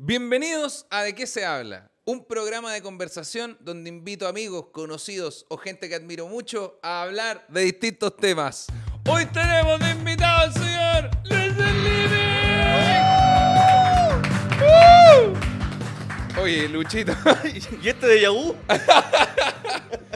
Bienvenidos a De qué se habla, un programa de conversación donde invito amigos, conocidos o gente que admiro mucho a hablar de distintos temas. Hoy tenemos de invitado al señor Luis ¡Uh! Oye, Luchito, ¿Y este de Yahoo?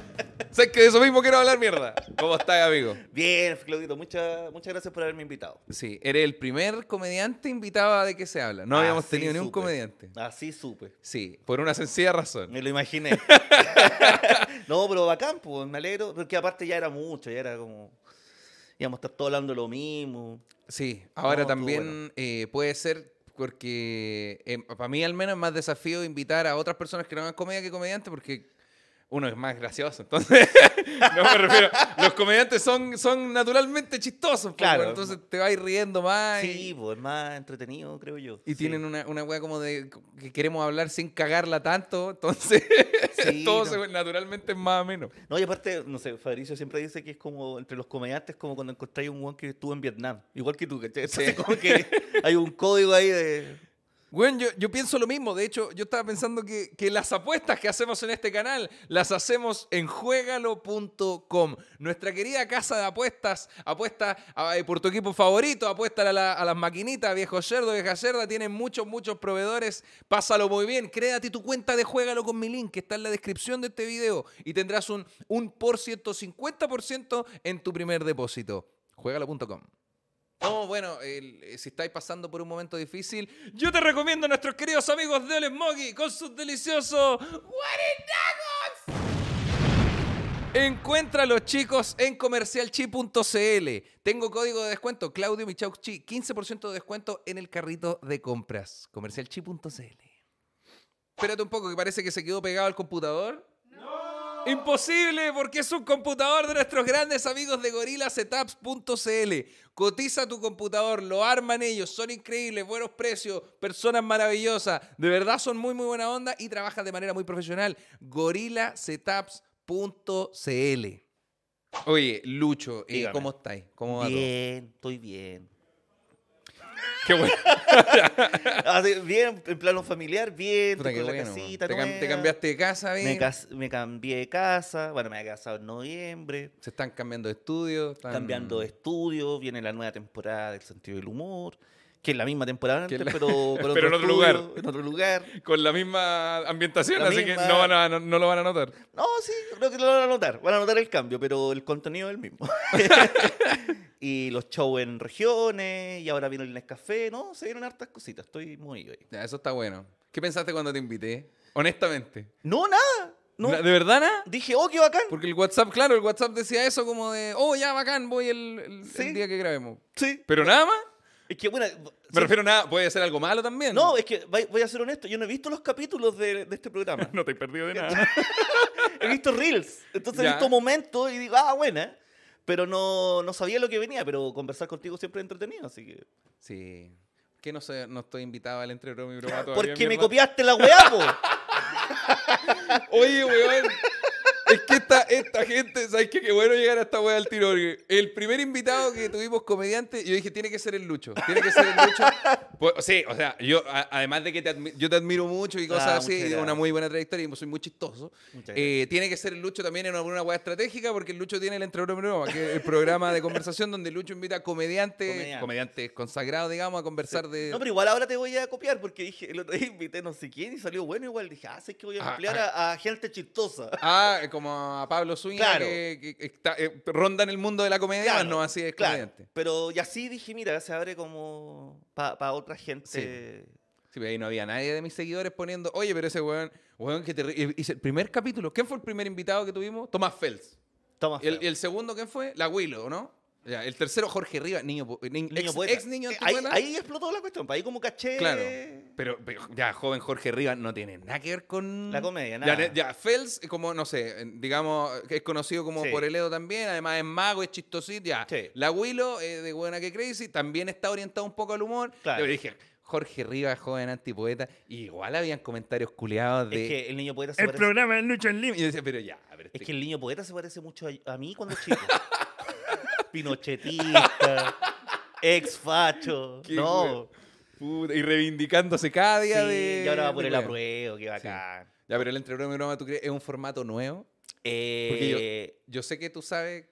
¿sabes que de eso mismo quiero hablar mierda? ¿Cómo estás, amigo? Bien, Claudito, muchas, muchas gracias por haberme invitado. Sí, eres el primer comediante invitado a De qué se habla. No habíamos Así tenido ni un supe. comediante. Así supe. Sí, por una sencilla razón. Me lo imaginé. no, pero bacán, pues, me alegro. Porque aparte ya era mucho, ya era como. íbamos a estar todos hablando lo mismo. Sí, ahora No, también bueno. eh, puede ser porque para mí al menos es más desafío invitar a otras personas que no hagan comedia que comediantes porque uno es más gracioso. Entonces, no me refiero. Los comediantes son, son naturalmente chistosos. pues, Claro. entonces te vas riendo más. y- Sí, pues es más entretenido, creo yo. Y Sí. tienen una, una wea como de que queremos hablar sin cagarla tanto, entonces Sí, todo no. se, naturalmente es más o menos. No, y aparte, no sé, Fabricio siempre dice que es como entre los comediantes, como cuando encontráis un one que estuvo en Vietnam. Igual que tú, ¿cachai? Entonces, como que hay un código ahí de. Bueno, yo, pienso lo mismo. De hecho, yo estaba pensando que, las apuestas que hacemos en este canal las hacemos en juegalo.com. Nuestra querida casa de apuestas, apuesta por tu equipo favorito, apuesta a, la- a las maquinitas, viejo cerdo, vieja cerda. Tienen muchos, muchos proveedores. Pásalo muy bien. Créate tu cuenta de Juégalo con mi link que está en la descripción de este video y tendrás un, un por ciento, 50% en tu primer depósito. No, bueno, eh, si estáis pasando por un momento difícil, yo te recomiendo a nuestros queridos amigos de Smoggy con sus deliciosos. Encuentra a los chicos en comercialchi.cl. Tengo código de descuento, Claudio Michauchi, 15% de descuento en el carrito de compras. Comercialchi.cl. Espérate un poco, que parece que se quedó pegado al computador. Imposible, porque es un computador de nuestros grandes amigos de gorillasetups.cl. Cotiza tu computador, lo arman ellos, son increíbles, buenos precios, personas maravillosas. De verdad son muy, muy buena onda y trabajan de manera muy profesional. gorillasetups.cl. Oye, Lucho, eh. ¿cómo estáis? ¿Cómo va todo? Bien, estoy bien. Qué bueno. Bien, en plano familiar, bien. Puta, estoy qué con la bueno. casita Te, cam- te nueva. cambiaste de casa, bien. Me, cas- me cambié de casa. Bueno, me había casado en noviembre. Se están cambiando de estudio. están- Cambiando de estudio. Viene la nueva temporada del sentido del humor. Que es la misma temporada Que antes, la- pero, pero, Pero en otro estudio, lugar. En otro lugar. Con la misma ambientación, La así misma- que no, van a- no- no lo van a notar. No, sí, creo que lo van a notar. Van a notar el cambio, pero el contenido es el mismo. y los shows en regiones. Y ahora viene el Nescafé. No, se vienen hartas cositas. Estoy muy ahí. Ya, eso está bueno. ¿Qué pensaste cuando te invité? Honestamente. No, nada. No. ¿De verdad nada? Dije, oh, qué bacán. Porque el WhatsApp, claro, el WhatsApp decía eso como de, oh, ya, bacán, voy el, el- día que grabemos. Sí. Pero nada más. Es que, bueno. Me refiero a nada, puede ser algo malo también. No, es que voy voy a ser honesto. Yo no he visto los capítulos de, de este programa. no te he perdido de nada. he visto reels. Entonces Ya. he visto momentos y digo, ah, buena. Pero no, no sabía lo que venía. Pero conversar contigo siempre es entretenido. Así que. sí. ¿Por qué no, sé, no estoy invitado al entre broma y broma todavía? Porque me copiaste la weá, po. Oye, weón. Es que esta, esta gente, ¿sabes qué? Qué bueno llegar a esta weá al tiro. porque El primer invitado que tuvimos comediante, yo dije, tiene que ser el Lucho. Tiene que ser el Lucho. Pues, sí, o sea, yo, a- además de que te admi- yo te admiro mucho y cosas Ah, así, muchas y una muy buena trayectoria y soy muy chistoso. Muchas eh, tiene que ser el Lucho también en alguna weá estratégica, porque el Lucho tiene el Entre Broma y Broma, que es el programa de conversación donde Lucho invita a comediantes, Comediante. comediantes consagrados, digamos, a conversar de. No, pero igual ahora te voy a copiar porque dije, el otro día invité no sé quién y salió bueno igual. Dije, ah, sé que voy a Ah, emplear a, a gente chistosa. Ah, como a Pablo Zúñiga Claro. que, que está- eh, ronda en el mundo de la comedia, Claro, no así es Claro, comediante. pero y así dije, mira, se abre como para otra gente. Sí, pero ahí no había nadie de mis seguidores poniendo, oye, pero ese weón, weón que te... re-". Hice el primer capítulo, ¿quién fue el primer invitado que tuvimos? Tomás Fels. Toma. ¿Y el, y el segundo quién fue? La Willow, ¿no? Ya, el tercero, Jorge Rivas, niño, ni- Niño ex, poeta. ex niño Eh, ahí, antipoeta. ahí explotó la cuestión, ahí como caché Claro. Pero, pero ya, joven Jorge Rivas no tiene nada que ver con... la comedia, Ya, nada. ya, Fels, como, no sé, eh, digamos, es conocido como Sí. por el Edo también, además es mago, es chistosito, ya. Sí. La Willow, eh, de Buena que Crazy, también está orientado un poco al humor. Claro. Yo dije, Jorge Rivas, joven antipoeta, y igual habían comentarios culeados de... Es que el niño poeta se el parece... programa de Lucho en Lima. Y yo decía, pero ya, a ver, Es este- que el niño poeta se parece mucho a, a mí cuando chico. Pinochetista, ex facho. Qué No. Puta, y reivindicándose cada día Sí, de. y ahora va por el apruebo, qué bacán. Ya, pero el entre broma y broma, ¿tú crees es un formato nuevo? Eh, Yo sé que tú sabes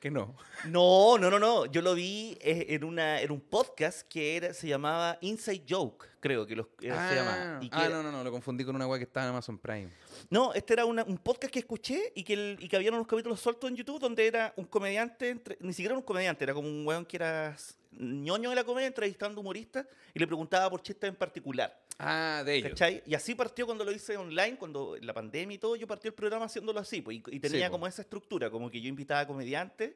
que no. No, no, no, no. Yo lo vi eh, en, una, en un podcast que era, se llamaba Inside Joke, creo que los, era- se llamaba. Y que ah, era- no, no, no, lo confundí con una weá que estaba en Amazon Prime. No, este era una- un podcast que escuché y que, el- y que había unos capítulos sueltos en YouTube donde era un comediante, entre- ni siquiera era un comediante, era como un weón que era ñoño de la comedia entrevistando humoristas y le preguntaba por chistes en particular. Ah, de ellos. ¿Cachai? Y así partió cuando lo hice online, cuando la pandemia y todo, yo partí el programa haciéndolo así, pues, y, y tenía po. como esa estructura, como que yo invitaba a comediantes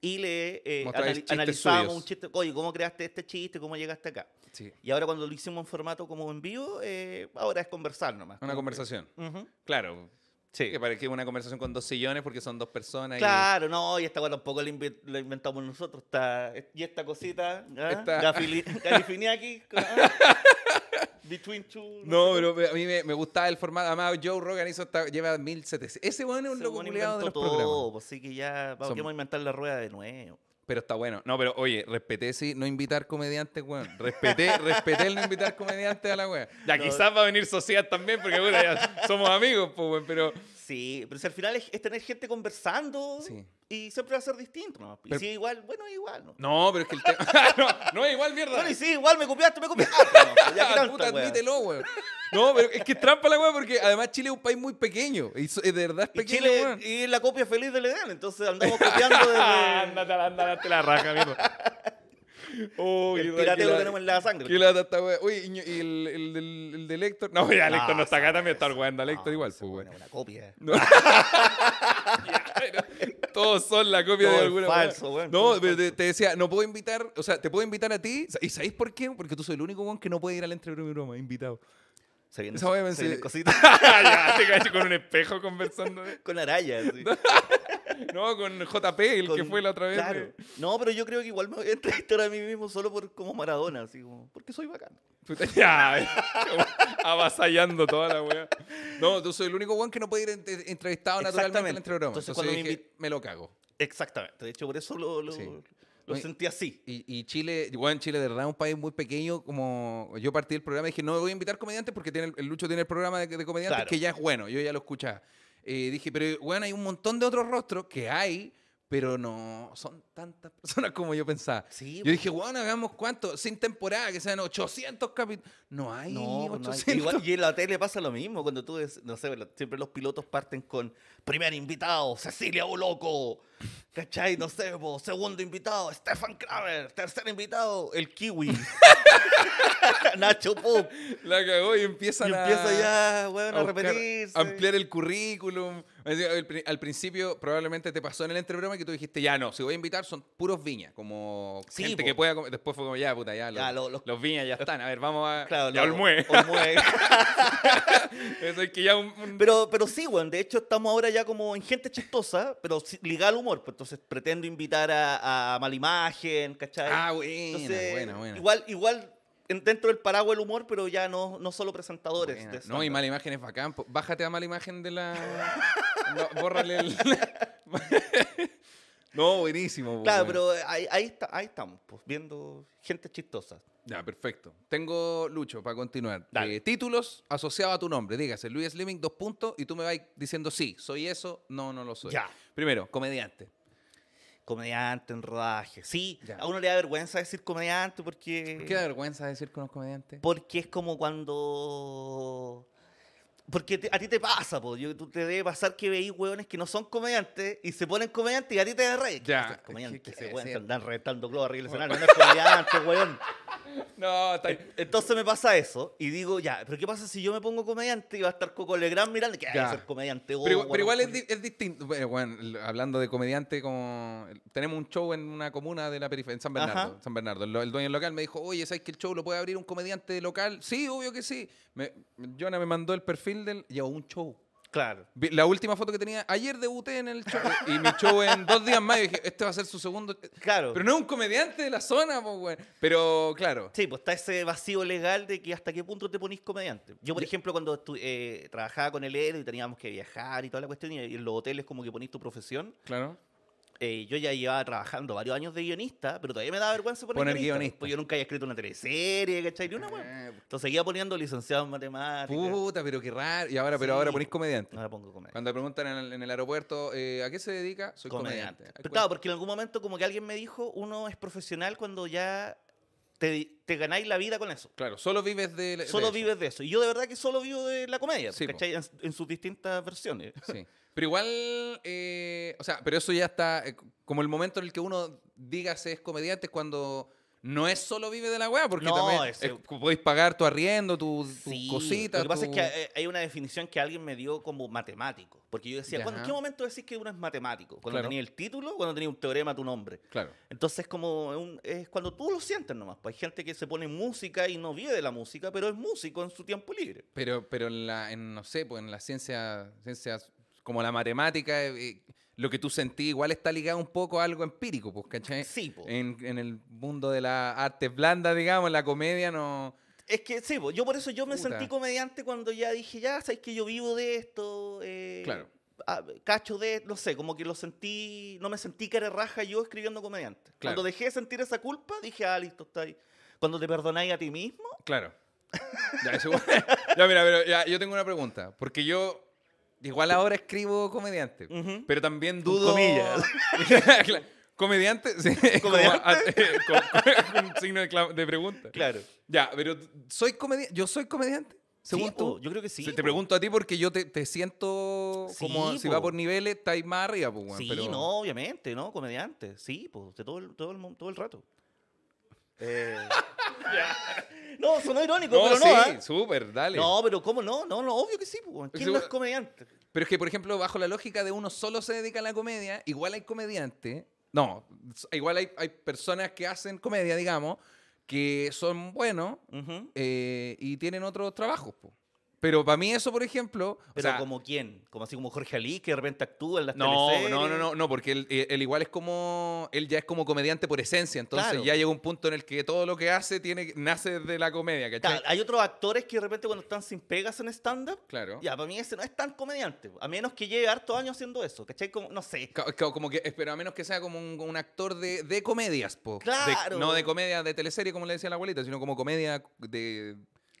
y le eh, chistes analizábamos suyos. un chiste, oye, ¿cómo creaste este chiste? ¿Cómo llegaste acá? Sí. Y ahora cuando lo hicimos en formato como en vivo, eh, ahora es conversar nomás. Una como que- conversación. Ujú. Claro. Sí. Que parece una conversación con dos sillones porque son dos personas. y- Claro, no, y esta cosa tampoco la, la inventamos nosotros. Está, y esta cosita, ¿ah? Esta-. Between two. No, pero a mí me, me gustaba el formato. Además, Joe Rogan hizo esta- lleva 1700. Ese bueno es un loco culiado de los inventó programas. todo, pues sí que ya vamos, vamos a inventar la rueda de nuevo. Pero está bueno. No, pero oye, respeté sí, no invitar comediantes, weón. Respeté, respeté el no invitar comediantes a la weá. Ya, No. quizás va a venir Sociedad también, porque puta, ya somos amigos, pues, weón, pero. Sí, pero si al final es, es tener gente conversando Sí. y siempre va a ser distinto. ¿no? Y Pero- si igual, bueno, igual. ¿no? No, pero es que el tema. no, no es igual, mierda. Bueno, y sí, igual me copiaste, me copiaste. Ah, no, ya que tanta, Puta, wea. admítelo, weón. No, pero es que es trampa la weá porque además Chile es un país muy pequeño. Y so- de verdad es Y pequeño, Chile weón. y la copia feliz del Edén, entonces andamos copiando desde... Ándate, ándate, date la raja, mierda. Uy, el qué pirateo lo tenemos en la sangre. Qué lata esta wea. Uy, y, y el, el, del- el del Héctor. No, ya, el No, Héctor no está acá también, está el weón del No, igual, esa pues, una copia. No. Todos son la copia Todo de alguna falso, todo No, pero te, te decía, no puedo invitar, o sea, te puedo invitar a ti. ¿Y sabéis por qué? Porque tú soy el único weón que no puede ir al entre broma y broma, invitado. Se ense- cositas ya, te cacho con un espejo conversando. de- con arayas. sí. No, con JP, el que Con- fue la otra vez. Claro. No, pero yo creo que igual me voy a entrevistar a mí mismo solo por como Maradona, así como, porque soy bacán. Ya, como avasallando toda la weá. No, tú soy el único weón que no puede ir ent- entrevistado naturalmente al Exactamente. entre broma. Entonces, Entonces, cuando me dije, invi- me lo cago. Exactamente. De hecho, por eso lo, lo, Sí. lo sentí así. Y, y Chile, bueno, Chile de verdad es un país muy pequeño. Como yo partí del programa y dije, no voy a invitar comediantes porque tiene el, el Lucho tiene el programa de, de comediantes Claro. que ya es bueno. Yo ya lo escuchaba. Eh, dije, pero bueno, hay un montón de otros rostros que hay, pero no son tantas personas como yo pensaba. Sí, Yo dije, bueno, hagamos cuánto, sin temporada, que sean 800 capítulos. No hay No, no hay- 800. igual, y en la tele pasa lo mismo, cuando tú, ves, no sé, siempre los pilotos parten con primer invitado, Cecilia Boloco, ¿cachai? No sé, po, segundo invitado, Stefan Kramer, tercer invitado, el Kiwi, Nacho Pop, La cagó y empiezan y a... empieza ya, weón, a, repetirse. ampliar el currículum. Al, pri- al principio probablemente te pasó en el entrebroma que tú dijiste, ya no, si voy a invitar son puros viñas, como Sí, gente po. que pueda... comer". Después fue como, ya, puta, ya, los, Ya, lo- los- los viñas ya están. A ver, vamos a... Claro, ya, Olmué. Olmué. Eso es que ya un... un- Pero, pero sí, weón, de hecho estamos ahora ya como en gente chistosa, pero ligada al humor, pues entonces pretendo invitar a, a Malimagen, ¿cachai? Ah, buena, Entonces, buena, buena. Igual, igual dentro del paraguas del humor, pero ya no, no solo presentadores. Buena. de No, y mala imagen es bacán. Bájate a mala imagen de la... no, bórrale el... no, buenísimo. Claro, pero ahí, ahí, está, ahí estamos, pues, viendo gente chistosa. Ya, perfecto. Tengo, Lucho, para continuar. Eh, títulos asociados a tu nombre. Dígase, Luis Slimming, dos puntos, y tú me vas diciendo sí, soy eso, no, no lo soy. Ya. Primero, comediante. Comediante en rodaje. Sí, Ya. a uno le da vergüenza decir comediante porque... ¿Qué da vergüenza decir con los comediantes? Porque es como cuando. Porque te- a ti te pasa, po. Yo, tú te debe pasar que veis hueones que no son comediantes y se ponen comediantes y a ti te da rey. Ya, comediante, ese que weón sí. que andan reventando globos arriba del escenario. No es comediante, weón. No, está ahí. Entonces me pasa eso y digo, ya, pero ¿qué pasa si yo me pongo comediante y va a estar Coco Legrand mirando que hay Ya. que ser comediante? oh, Pero, weón, pero igual es, di- es distinto. Bueno, bueno, hablando de comediante, como tenemos un show en una comuna de la periferia, en San Bernardo. Ajá. San Bernardo. El, el dueño local me dijo, oye, ¿sabes que el show lo puede abrir un comediante local? Sí, obvio que sí. Me, Jonah me mandó el perfil del. Llevó un show. Claro. La última foto que tenía, ayer debuté en el show. y mi show en dos días más. Y dije, este va a ser su segundo. Claro. Pero no es un comediante de la zona, pues, güey. Pero claro. Sí, pues está ese vacío legal de que hasta qué punto te ponís comediante. Yo, por ejemplo, cuando eh, trabajaba con el Edo y teníamos que viajar y toda la cuestión, y en los hoteles como que ponís tu profesión, Claro. Eh, yo ya llevaba trabajando varios años de guionista, pero todavía me da vergüenza poner, Poner guionista. guionista. Porque yo nunca había escrito una teleserie, ¿cachai? Ni una weá. Entonces seguía poniendo licenciado en matemáticas. Puta, pero qué raro. Y ahora, pero Sí. ahora ponís comediante. Ahora pongo comedia. Cuando preguntan en el, en el aeropuerto, eh, ¿a qué se dedica? Soy comediante. comediante. Pero claro, porque en algún momento como que alguien me dijo, uno es profesional cuando ya te, te ganáis la vida con eso. Claro, solo vives de. de Solo eso. vives de eso. Y yo de verdad que solo vivo de la comedia, Sí. ¿cachai? En, en sus distintas versiones. Sí. Pero igual, eh, o sea, pero eso ya está, eh, como el momento en el que uno diga se es comediante es cuando no es solo vive de la weá, porque No, también es- podéis pagar tu arriendo, tu, tu Sí, cosita. Lo que pasa tu- es que hay una definición que alguien me dio como matemático. Porque yo decía, ¿cuándo- ¿en qué momento decís que uno es matemático? ¿Cuando Claro. tenía el título o cuando tenía un teorema a tu nombre? Claro. Entonces es como un- es cuando tú lo sientes nomás. Pues hay gente que se pone música y no vive de la música, pero es músico en su tiempo libre. Pero, pero en la, en, no sé, pues en la ciencia, ciencias como la matemática, eh, eh, lo que tú sentís igual está ligado un poco a algo empírico, pues, ¿cachai? Sí, po. En, en el mundo de las artes blandas, digamos, la comedia no... Es que sí, po, yo por eso yo me Puta. sentí comediante cuando ya dije, ya, sabes que yo vivo de esto. eh, Claro. ah, cacho de, no sé, como que lo sentí, no me sentí que era raja yo escribiendo comediante. Claro. Cuando dejé de sentir esa culpa, dije, ah, listo, está ahí. Cuando te perdonáis a ti mismo, Claro. Ya, eso ya, mira, pero ya, yo tengo una pregunta. Porque yo igual ahora escribo comediante. Ujú. Pero también dudo. comillas. Comediante, sí. como ¿Comediante? a- eh, con un signo de, de pregunta. claro. Ya, pero soy comediante. ¿Yo soy comediante? Según Sí, tú. po, yo creo que sí. Te po. pregunto a ti porque yo te, te siento como Sí, si po. va por niveles, estáis más arriba, pues, Sí, pero- no, obviamente, ¿no? Comediante. Sí, pues, todo el, todo el, todo el rato. Eh, no, sonó irónico, No, pero sí, no, ¿ah? súper, dale. No, pero ¿cómo no? No, no, obvio que sí, pues. ¿Quién Sí, no es comediante? Pero es que, por ejemplo, bajo la lógica de uno solo se dedica a la comedia, igual hay comediantes. No, igual hay, hay personas que hacen comedia, digamos, que son buenos eh, y tienen otros trabajos. po. Pero para mí eso, por ejemplo... o Pero sea, como quién? Como así como Jorge Ali, que de repente actúa en las no, teleseries. no, no, no, no, porque él, eh, él igual es como... Él ya es como comediante por esencia, entonces Claro. ya llega un punto en el que todo lo que hace tiene nace de la comedia, ¿cachai? Claro, hay otros actores que de repente cuando están sin pegas en stand-up, Claro. ya, para mí ese no es tan comediante. A menos que lleve hartos años haciendo eso, ¿cachai? Como, no sé. Como que, pero a menos que sea como un, un actor de, de comedias, po. De- Claro. no de comedia de teleserie, como le decía la abuelita, sino como comedia de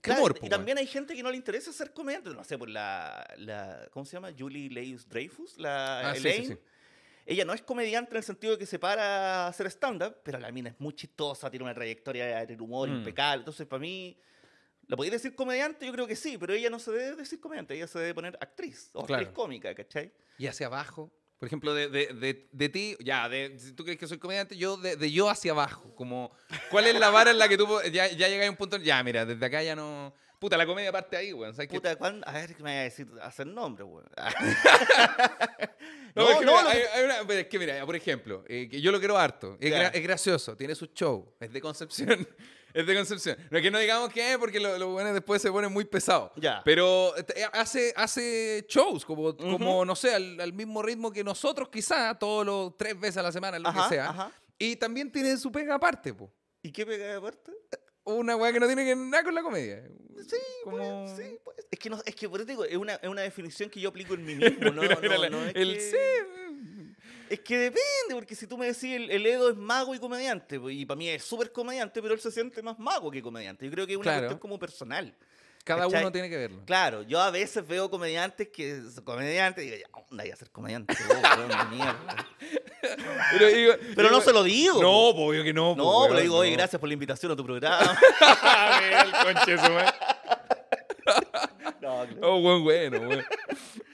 Claro, humor, y también hay gente que no le interesa ser comediante. No sé, por la, la ¿cómo se llama? Julie Leius Dreyfus, la Ah, sí, sí, Elaine. sí. Ella no es comediante en el sentido de que se para a hacer stand-up, pero la mina es muy chistosa, tiene una trayectoria de humor Mm. impecable. Entonces, para mí, ¿la podéis decir comediante? Yo creo que sí, pero ella no se debe decir comediante, ella se debe poner actriz o Claro. actriz cómica, ¿cachai? Y hacia abajo. Por ejemplo, de, de, de, de ti, ya, de, si tú crees que soy comediante, yo de, de yo hacia abajo. Como, ¿cuál es la vara en la que tú ya, ya llegas a un punto? Ya, mira, desde acá ya no. Puta, la comedia parte ahí, weón. ¿sabes? Puta, ¿cuándo? A ver, ¿qué me vaya a decir? Hacer nombre, güey. No, No, es que, no, mira, no. hay- hay una- es que mira, por ejemplo, eh, que yo lo quiero harto. Es, gra- es gracioso, tiene su show. Es de Concepción. Es de Concepción. No es que no digamos que es porque los buenos después se ponen muy pesados. Ya. Pero eh, hace, hace shows, como, como no sé, al, al mismo ritmo que nosotros, quizá, todos los tres veces a la semana, lo Ajá, que sea. ajá. Y también tiene su pega aparte, po. ¿Y qué pega aparte? Una weá que no tiene que nada con la comedia. Sí, Como- pues, sí, pues. Es que, no, es que por eso digo, es una, es una definición que yo aplico en mí mismo, ¿no? No, no es el que- sí. Es que depende, porque si tú me decís, el, el Edo es mago y comediante, y para mí es súper comediante, pero él se siente más mago que comediante. Yo creo que es una Claro. cuestión como personal. Cada ¿Cachai? uno tiene que verlo. Claro, yo a veces veo comediantes que comediantes y digo, ya, onda, ya ser comediante, oh, mierda. Pero, digo- Pero no digo- se lo digo. No, obvio que no. po, No, pero weón, digo, oye, no. gracias por la invitación a tu programa. el conche su. No, claro. Oh, buen bueno,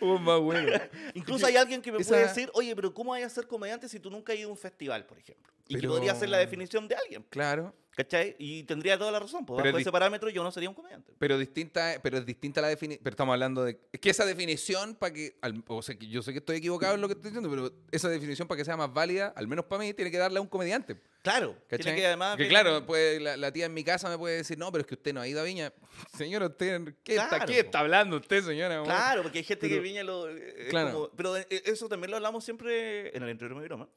más bueno. Incluso hay alguien que me Esa- puede decir, oye, pero ¿cómo vas a ser comediante si tú nunca has ido a un festival, por ejemplo? Y que podría ser la definición de alguien, Claro. ¿cachai? Y tendría toda la razón, pues bajo es ese parámetro yo no sería un comediante. Pero distinta, pero es distinta la definición. Pero estamos hablando de. Es que esa definición, para que. al- o sea, que yo sé que estoy equivocado en lo que estoy diciendo, pero esa definición, para que sea más válida, al menos para mí, tiene que darle a un comediante. Claro, que además... Que claro, pues la, la tía en mi casa me puede decir, no, pero es que usted no ha ido a Viña. Señora, usted, ¿qué, está, ¿qué está hablando usted, señora? Claro, porque hay gente Pero- que viña lo... eh, es Claro. como- pero eh, eso también lo hablamos siempre en el interior de broma.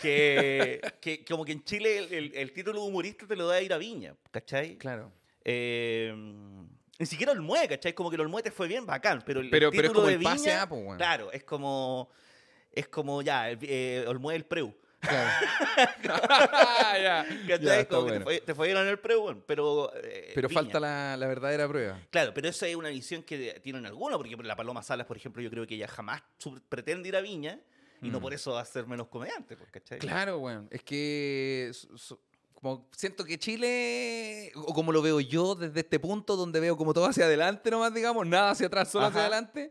Que, que como que en Chile el, el- el título de humorista te lo da ir a Viña, ¿cachai? Claro. Eh, ni siquiera Olmue, ¿cachai? Como que el Olmue te fue bien, bacán, pero el, pero es título como de el pase Viña, a, weón. claro, es como... es como ya, eh, Olmué el preu. Claro. ya. Ya, está como que bueno. te, fue- te fallaron el bueno, pero. eh, Pero Viña. falta la, la verdadera prueba. Claro, pero esa es una visión que tienen algunos, porque la Paloma Salas, por ejemplo, yo creo que ella jamás pretende ir a Viña y no Mm. por eso va a ser menos comediante, pues, ¿cachai? Claro, weón. Es que so- so- como siento que Chile, o como lo veo yo desde este punto, donde veo como todo hacia adelante nomás, digamos, nada hacia atrás, solo hacia adelante,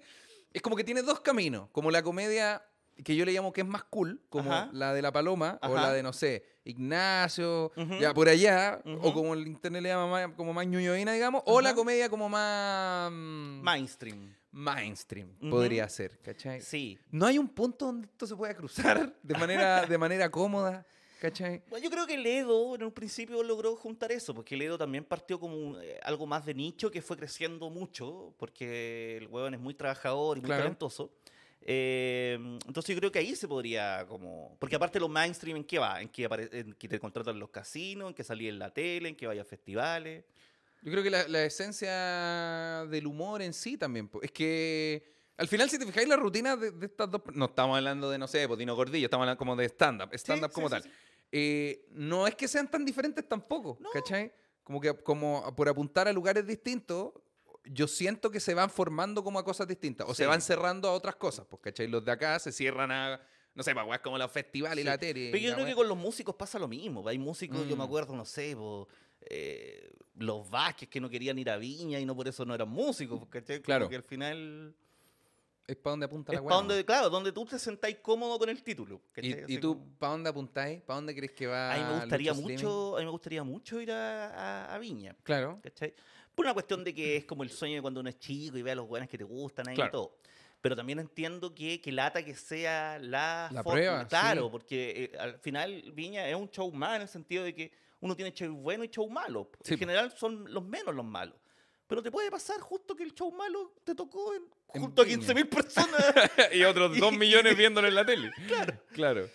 es como que tiene dos caminos, como la comedia que yo le llamo que es más cool, como Ajá. la de La Paloma, o la de, no sé, Ignacio, ya por allá, o como el internet le llama más, como más ñuñoína, digamos, o la comedia como más mm, Mainstream. mainstream, podría ser, ¿cachai? Sí. No hay un punto donde esto se pueda cruzar de manera, de manera cómoda, ¿cachai? Bueno, yo creo que Ledo en un principio logró juntar eso, porque Ledo también partió como un, eh, algo más de nicho que fue creciendo mucho, porque el huevón es muy trabajador y muy Claro. talentoso. Eh, entonces yo creo que ahí se podría como... Porque aparte los mainstream, ¿en qué va? En que, en que te contratan los casinos, en que salí en la tele, en que vaya a festivales. Yo creo que la, la esencia del humor en sí también. Es que al final, si te fijáis, la rutina de, de estas dos. No estamos hablando de, no sé, Potino Gordillo, estamos hablando como de stand-up. Stand-up sí, como sí, tal. sí. Eh, no es que sean tan diferentes tampoco, No. ¿cachai? Como que como por apuntar a lugares distintos, yo siento que se van formando como a cosas distintas. O se van cerrando a otras cosas, pues, ¿cachai? Los de acá se cierran a. No sé, para como los festivales y la tele. Pero yo creo que con los músicos pasa lo mismo. Hay músicos, yo me Mm. acuerdo, no sé, po, eh, los Vázquez que no querían ir a Viña y no por eso no eran músicos, ¿cachai? Como Claro. que al final Es para donde apunta la donde, claro, donde tú te sentáis cómodo con el título. ¿cachai? ¿Y, y tú, como- para dónde apuntáis? ¿Para dónde crees que va? A mí me gustaría mucho, a mí me gustaría mucho ir a, a- a Viña, Claro. ¿cachai? Por una cuestión de que es como el sueño de cuando uno es chico y ve a los buenos que te gustan ahí Claro. y todo. Pero también entiendo que, que lata que sea la, La prueba, Claro, sí. porque eh, al final Viña es un show más en el sentido de que uno tiene show bueno y show malo. Sí, en general son los menos los malos. Pero te puede pasar justo que el show malo te tocó en- En junto a Viña. 15.000 personas. y otros dos millones viéndolo en la tele. Claro. Claro.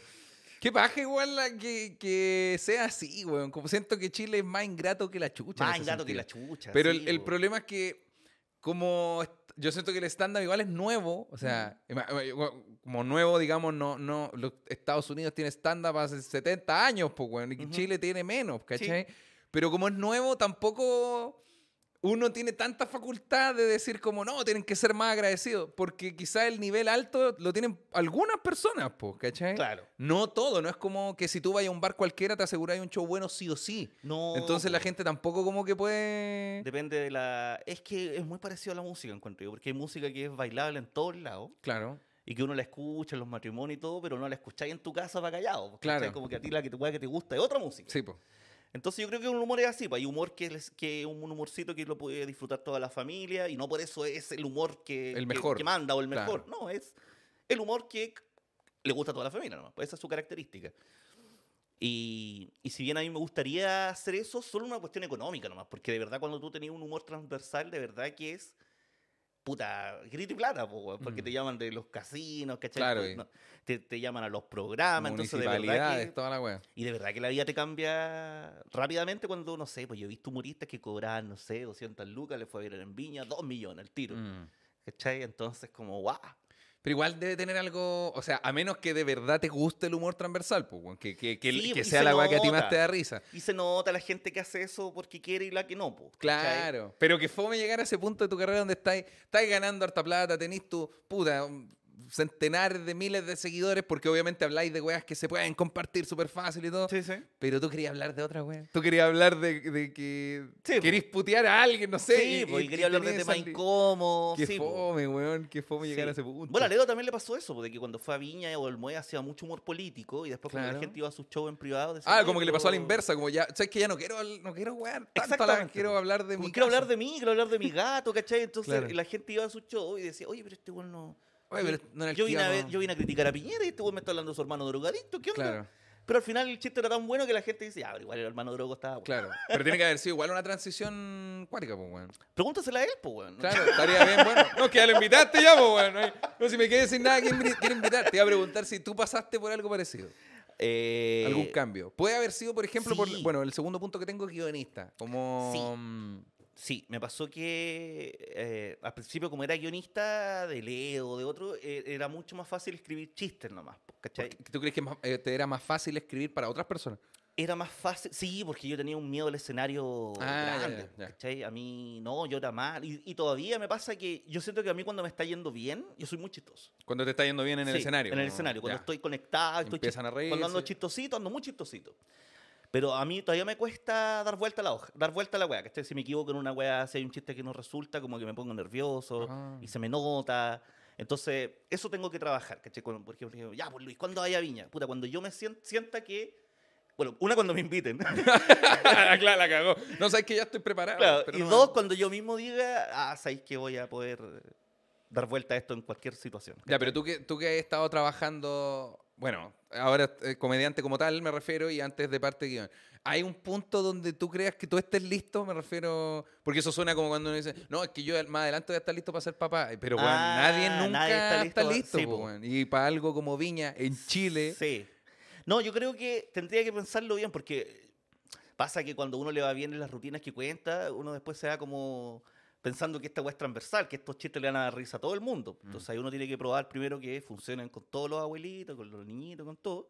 Qué paja igual la que, que sea así, weón. Como siento que Chile es más ingrato que la chucha. más ingrato que la chucha. Pero sí, el, el problema es que, como yo siento que el stand-up igual es nuevo, o sea, ima- como nuevo, digamos, no, no, los Estados Unidos tiene stand-up hace 70 años, pues, weón, y Ujú. Chile tiene menos, ¿cachai? Pero como es nuevo, tampoco uno tiene tanta facultad de decir como, no, tienen que ser más agradecidos, porque quizá el nivel alto lo tienen algunas personas, pues, ¿cachai? Claro. No todo, no es como que si tú vas a un bar cualquiera te aseguráis un show bueno sí o sí. No, Entonces la gente tampoco como que puede... Depende de la... Es que es muy parecido a la música, encuentro yo, porque hay música que es bailable en todos lados Claro. y que uno la escucha en los matrimonios y todo, pero no la escucháis en tu casa para callado. ¿cachai? Claro. Como que a ti la que te, que te gusta es otra música. Sí, pues. Entonces yo creo que un humor es así, pues hay humor que es que un humorcito que lo puede disfrutar toda la familia y no por eso es el humor que, El que- mejor. que manda o el Claro. mejor. No, es el humor que le gusta a toda la familia, nomás, pues esa es su característica. Y, y si bien a mí me gustaría hacer eso, solo una cuestión económica nomás, porque de verdad cuando tú tenías un humor transversal, de verdad que es puta, grito y plata, po, weón, porque Mm. te llaman de los casinos, ¿cachai? Claro, Pues, y- no, te, te llaman a los programas, entonces de verdad Municipalidades, que, toda la wea. y de verdad que la vida te cambia rápidamente cuando, no sé, pues yo he visto humoristas que cobraban, no sé, 200 lucas, le fue a ver en Viña, 2 millones al tiro. Mm. ¿Cachai? Entonces, como, guau. Pero igual debe tener algo, o sea, a menos que de verdad te guste el humor transversal, pues, que, que, que, Sí, que y sea se la weá que a ti más te da risa. Y se nota la gente que hace eso porque quiere y la que no, ¿cachai? Claro, pero que fome llegar a ese punto de tu carrera donde estáis, estáis ganando harta plata, tenés tu puta centenares de miles de seguidores, porque obviamente habláis de weas que se pueden compartir súper fácil y todo. Sí, sí. Pero tú querías hablar de otra wea. Tú querías hablar de, de que Sí, querís putear a alguien, no sé. Sí, y quería hablar de temas incómodos. Qué sí, fome, weón, qué fome llegar a ese punto. Bueno, a Leo también le pasó eso, de que cuando fue a Viña o el Mue hacía mucho humor político y después cuando la gente iba a su show en privado decía, Ah, "Oye, como que le pasó a la inversa, como ya, sabes que ya no quiero, no quiero wear tanto, la- quiero hablar de Como mi quiero hablar de mí, quiero hablar de mi gato, ¿cachai? Entonces Claro. la gente iba a su show y decía, oye, pero este weón no... Oye, pero no era el yo, vine a íbamos- ver- yo vine a criticar a Piñera y este weón me está hablando de su hermano drogadicto, ¿qué onda? Claro, Pero al final el chiste era tan bueno que la gente dice, ah, pero igual el hermano drogo estaba bueno. claro. Pero tiene que haber sido igual una transición cuática, pues, weón. Pregúntasela a él, pues, weón. Claro, estaría bien, bueno. No, que ya lo invitaste ya, pues, weón. No, hay- no, si me quedé sin nada, ¿quién invi- quiere invitar? Te iba a preguntar si tú pasaste por algo parecido. Eh, Algún cambio. Puede haber sido, por ejemplo, por, sí. bueno, el segundo punto que tengo, guionista. Como... Sí. mm, Sí, me pasó que eh, al principio, como era guionista de Leo o de otro, eh, era mucho más fácil escribir chistes nomás, ¿cachai? ¿Por qué ¿Tú crees que más- eh, te era más fácil escribir para otras personas? Era más fácil, sí, porque yo tenía un miedo al escenario Ah, grande, ya, ya. ¿cachai? A mí no, yo era mal. Y, y todavía me pasa que yo siento que a mí cuando me está yendo bien, yo soy muy chistoso. Cuando te está yendo bien en el Sí, escenario. En el escenario, cuando ya. estoy conectado, estoy Empiezan a chis- Cuando ando reírse. chistosito, ando muy chistosito. Pero a mí todavía me cuesta dar vuelta a la hoja, dar vuelta a la weá. Que si me equivoco en una weá, si hay un chiste que no resulta, como que me pongo nervioso Ah. y se me nota. Entonces, eso tengo que trabajar, ¿cachai? Cuando, por ejemplo, ya, pues Luis, ¿cuándo vaya a Viña? Puta, cuando yo me sien- sienta que. Bueno, una cuando me inviten. claro, la cagó. No, sabes que ya estoy preparado. Claro, pero y no- dos, cuando yo mismo diga, ah, sabéis que voy a poder dar vuelta a esto en cualquier situación. Ya, pero tú que, tú que has estado trabajando, bueno, ahora eh, comediante como tal me refiero y antes de parte de guion. ¿Hay un punto donde tú creas que tú estés listo? Me refiero... Porque eso suena como cuando uno dice, no, es que yo más adelante voy a estar listo para ser papá. Pero, bueno, Ah, nadie nunca nadie está está listo, listo. sí, po, po. weón. Y para algo como Viña, en Chile... Sí. No, yo creo que tendría que pensarlo bien porque pasa que cuando uno le va bien en las rutinas que cuenta, uno después se va como pensando que esta weá es transversal, que estos chistes le van a dar risa a todo el mundo. Mm. Entonces ahí uno tiene que probar primero que funcionen con todos los abuelitos, con los niñitos, con todo.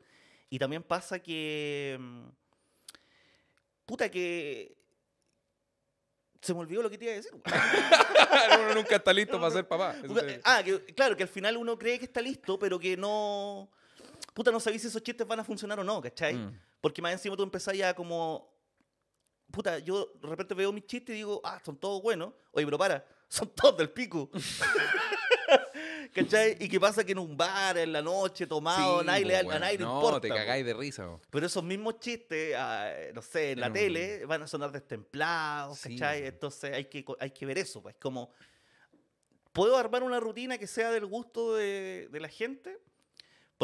Y también pasa que... mm, Puta que... Se me olvidó lo que te iba a decir. uno nunca está listo para ser papá. Ah, que, claro, que al final uno cree que está listo, pero que no. Puta, no sabéis si esos chistes van a funcionar o no, ¿cachai? Mm. Porque más encima tú empezás ya como. Puta, yo de repente veo mis chistes y digo, ah, son todos buenos. Oye, pero para, son todos del pico. ¿Cachai? Y qué pasa que en un bar, en la noche, tomado, Sí, nadie le, a weón. nadie le no, importa. te po. cagáis de risa. po. Pero esos mismos chistes, ah, no sé, en la tele, van a sonar destemplados, Sí, ¿cachai? Entonces hay que, co- hay que ver eso, pues. Como, ¿puedo armar una rutina que sea del gusto de, de la gente?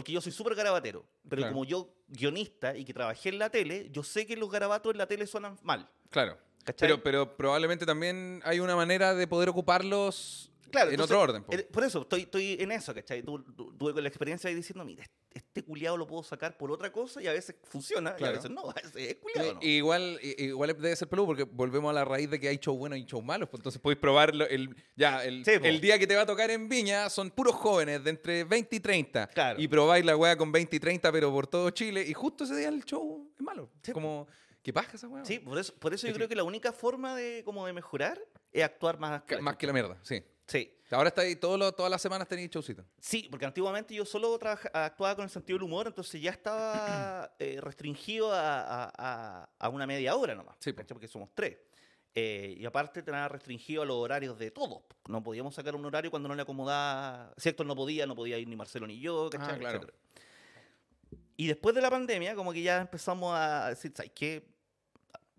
Porque yo soy súper garabatero. Pero Claro. como yo, guionista y que trabajé en la tele, yo sé que los garabatos en la tele suenan mal. Claro. ¿Cachai? Pero, pero probablemente también hay una manera de poder ocuparlos Claro, en entonces, otro orden. po. eh, Por eso, estoy, estoy en eso, ¿cachai? Tu- tu- Tuve con la experiencia de diciendo, mira, este culiado lo puedo sacar por otra cosa y a veces funciona y a Claro. veces no, a veces es culiado. Sí, Igual, i- igual debe ser peludo porque volvemos a la raíz de que hay show buenos y show malos. pues entonces podéis probarlo. El, ya, el, Sí, el día que te va a tocar en Viña son puros jóvenes de entre 20 y 30. Claro. Y probáis la weá con 20 y 30, pero por todo Chile. Y justo ese día el show es malo. Sí. Como, ¿qué pasa esa weá? Sí, por eso, por eso yo creo que la única forma de, como de mejorar es actuar más Más que la mierda, sí. Sí. Ahora está ahí, todos los- todas las semanas tenéis showcito. Sí, porque antiguamente yo solo trabaja- actuaba con el sentido del humor, entonces ya estaba eh, restringido a, a- a- a una media hora nomás, Sí, porque somos tres. Eh, y aparte tenía restringido a los horarios de todos. No podíamos sacar un horario cuando no le acomodaba. Héctor no podía, no podía ir ni Marcelo ni yo. Ah, claro. Y después de la pandemia, como que ya empezamos a decir, ¿sabes qué?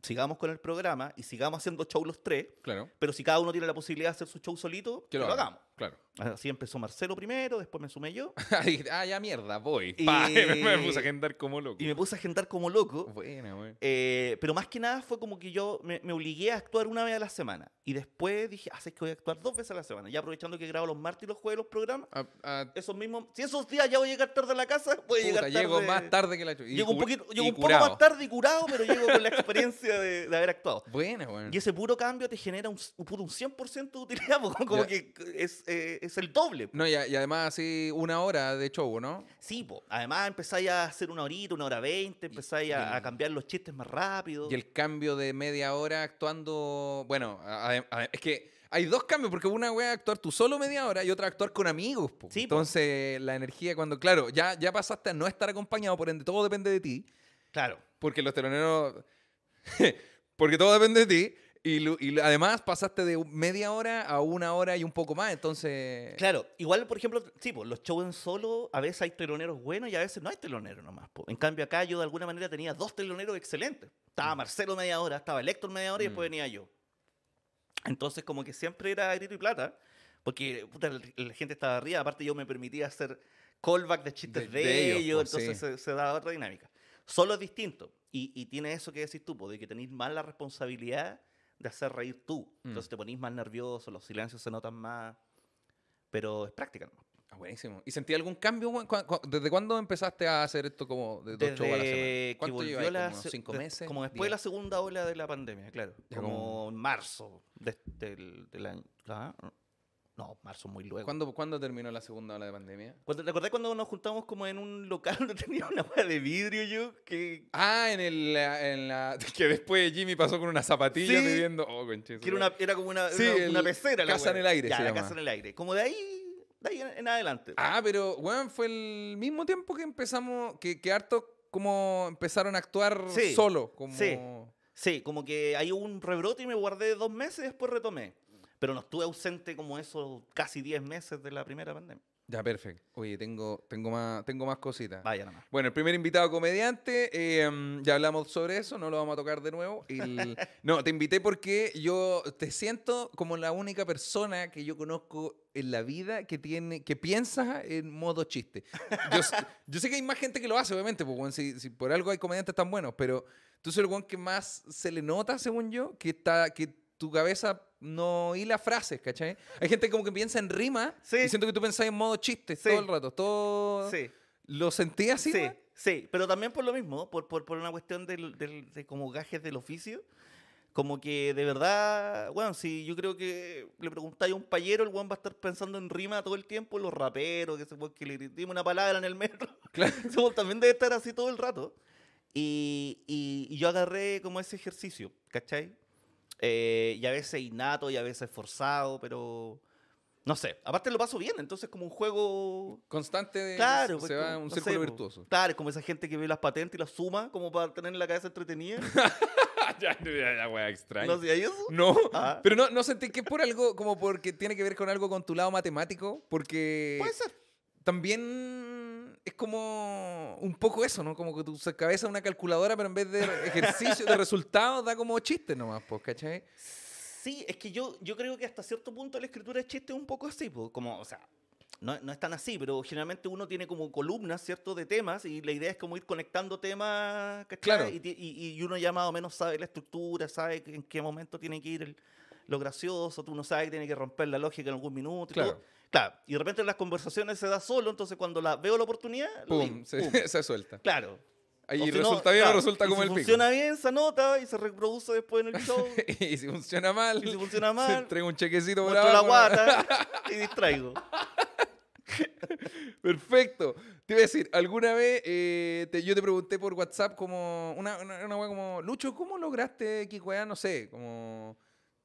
Sigamos con el programa y sigamos haciendo show los tres, Claro. pero si cada uno tiene la posibilidad de hacer su show solito, que lo, hagamos. Claro. Así empezó Marcelo primero, después me sumé yo. Ah, ya mierda, voy. Y- Pa, me puse a agendar como loco. Y me puse a agendar como loco. Buena, wey. eh, pero más que nada fue como que yo me, me obligué a actuar una vez a la semana. Y después dije, ah, sé que voy a actuar dos veces a la semana. Ya aprovechando que grabo los martes y los jueves los programas. A- a- Esos mismos, si esos días ya voy a llegar tarde a la casa, voy a llegar puta, tarde. llego más tarde que la y Llego un, poquito, llego un poco más tarde y curado, pero llego con la experiencia de, de haber actuado. Buena, weón. Y ese puro cambio te genera un, un, un 100% de utilidad, como Ya. que es, eh, es el doble. po. No, y, a- y además así una hora de show, ¿no? Sí, po. además empezáis a hacer una horita, una hora veinte, empezáis a, cambiar los chistes más rápido. Y el cambio de media hora actuando. Bueno, a- es que hay dos cambios, porque una wea es actuar tú solo media hora y otra actuar con amigos. po. Sí, po. Entonces, la energía cuando. Claro, ya, ya pasaste a no estar acompañado, por ende, todo depende de ti. Claro. Porque los teloneros. porque todo depende de ti. Y, además pasaste de media hora a una hora y un poco más. Entonces. Claro, igual, por ejemplo, sí, pues, los shows en solo, a veces hay teloneros buenos y a veces no hay teloneros nomás. po. En cambio, acá yo de alguna manera tenía dos teloneros excelentes. Estaba Marcelo media hora, estaba el Héctor media hora y después Mm. venía yo. Entonces, como que siempre era grito y plata, porque puta, la gente estaba arriba. Aparte, yo me permitía hacer callback de chistes De- de, de ellos, entonces sí. se, se daba otra dinámica. Solo es distinto. Y, y tiene eso que decís tú, po, de que tenéis más la responsabilidad de hacer reír tú. Mm. Entonces te ponís más nervioso, los silencios se notan más. Pero es práctica, ¿no? Ah, buenísimo. ¿Y sentí algún cambio? weón? ¿Cu- cu- ¿Desde cuándo empezaste a hacer esto como de dos shows a la semana? que ¿Cuánto volvió lleváis? la ¿Como se- cinco de- meses? Como después de la segunda ola de la pandemia, claro. Ya como en marzo de- del, del año. ¿ah? No, marzo muy luego. ¿Cuándo, ¿Cuándo terminó la segunda ola de pandemia? ¿Te acordás cuando nos juntamos como en un local donde tenía una hueá de vidrio yo? Que, Ah, en, el, en la... Que después Jimmy pasó con una zapatilla Sí. pidiendo... Oh, conche, que era, una, era como una, Sí, una, una pecera. la Casa en el aire Ya, se la llama. casa en el aire. Como de ahí, de ahí en, en adelante. Ah, pero, weón, fue el mismo tiempo que empezamos... Que, que harto como empezaron a actuar Sí, solo. Como... sí. Sí, como que hay un rebrote y me guardé dos meses y después retomé. Pero no estuve ausente como esos casi 10 meses de la primera pandemia. Ya, perfecto. Oye, tengo, tengo, más, tengo más cositas. Vaya nada más. Bueno, el primer invitado comediante, eh, ya hablamos sobre eso, no lo vamos a tocar de nuevo. El- no, te invité porque yo te siento como la única persona que yo conozco en la vida que tiene que piensa en modo chiste. Yo, yo sé que hay más gente que lo hace, obviamente, porque bueno, si, si por algo hay comediantes tan buenos, pero tú eres el one que más se le nota, según yo, que, está, que tu cabeza no hila frases, ¿cachai? Hay gente como que piensa en rima Sí. y siento que tú pensás en modo chiste Sí. todo el rato. Todo... Sí. ¿Lo sentí así? Sí, sí, pero también por lo mismo, por, por, por una cuestión del, del- de como gajes del oficio. Como que de verdad, bueno, si yo creo que le preguntáis a un payero, el weón va a estar pensando en rima todo el tiempo, los raperos, que se puede que le gritemos una palabra en el metro. Claro. También debe estar así todo el rato. Y, y- y yo agarré como ese ejercicio, ¿cachai? Eh, y a veces innato y a veces forzado, pero no sé. Aparte lo paso bien, entonces como un juego Constante de Claro, se pues, va un no círculo sé, po. virtuoso. Claro, es como esa gente que ve las patentes y las suma como para tener la cabeza entretenida. ya, ya, ya, wea, extraño. ¿No hacía eso? No, Ah. pero no, no sentí que por algo, como porque tiene que ver con algo con tu lado matemático, porque Puede ser. También es como un poco eso, ¿no? Como que tu cabeza es una calculadora, pero en vez de ejercicio, de resultados, da como chistes nomás, pues, ¿cachai? Sí, es que yo, yo creo que hasta cierto punto la escritura de chiste es un poco así, po, como, o sea, no, no es tan así, pero generalmente uno tiene como columnas, ¿cierto?, de temas y la idea es como ir conectando temas, ¿cachai? Claro. Y, y- y uno ya más o menos sabe la estructura, sabe en qué momento tiene que ir el- lo gracioso, tú no sabes que tiene que romper la lógica en algún minuto y Claro. todo. Claro, y de repente en las conversaciones se da solo, entonces cuando la veo la oportunidad, Pum, se, pum. se suelta. Claro. Ahí si no, resulta bien o resulta y como si el pico. funciona bien, se anota y se reproduce después en el show. y si funciona mal, y si funciona se mal, entrega un chequecito por la guata y distraigo. Perfecto. Te iba a decir, alguna vez eh, te- yo te pregunté por WhatsApp como una, una, una como, Lucho, ¿cómo lograste weá? No sé, como,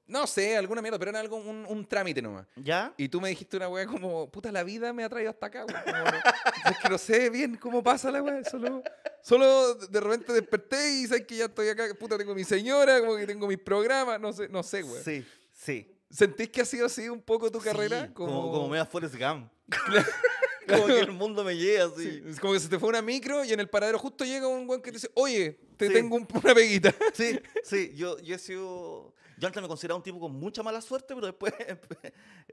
no sé, alguna mierda, pero era algo, un, un trámite nomás. ¿Ya? Y tú me dijiste una weá como, puta, la vida me ha traído hasta acá. Como, no- es que no sé bien cómo pasa la weá. Solo, solo de repente desperté y sabes que ya estoy acá, puta, tengo mi señora, como que tengo mis programas, no sé, no sé, weón. Sí, sí. ¿Sentís que ha sido así un poco tu carrera? Sí, como, como me da Forrest Gump. como que el mundo me llega así. Sí, es como que se te fue una micro y en el paradero justo llega un weón que te dice, oye, te Sí. tengo un- una peguita. Sí, sí, yo, yo he sido... Yo antes me consideraba un tipo con mucha mala suerte, pero después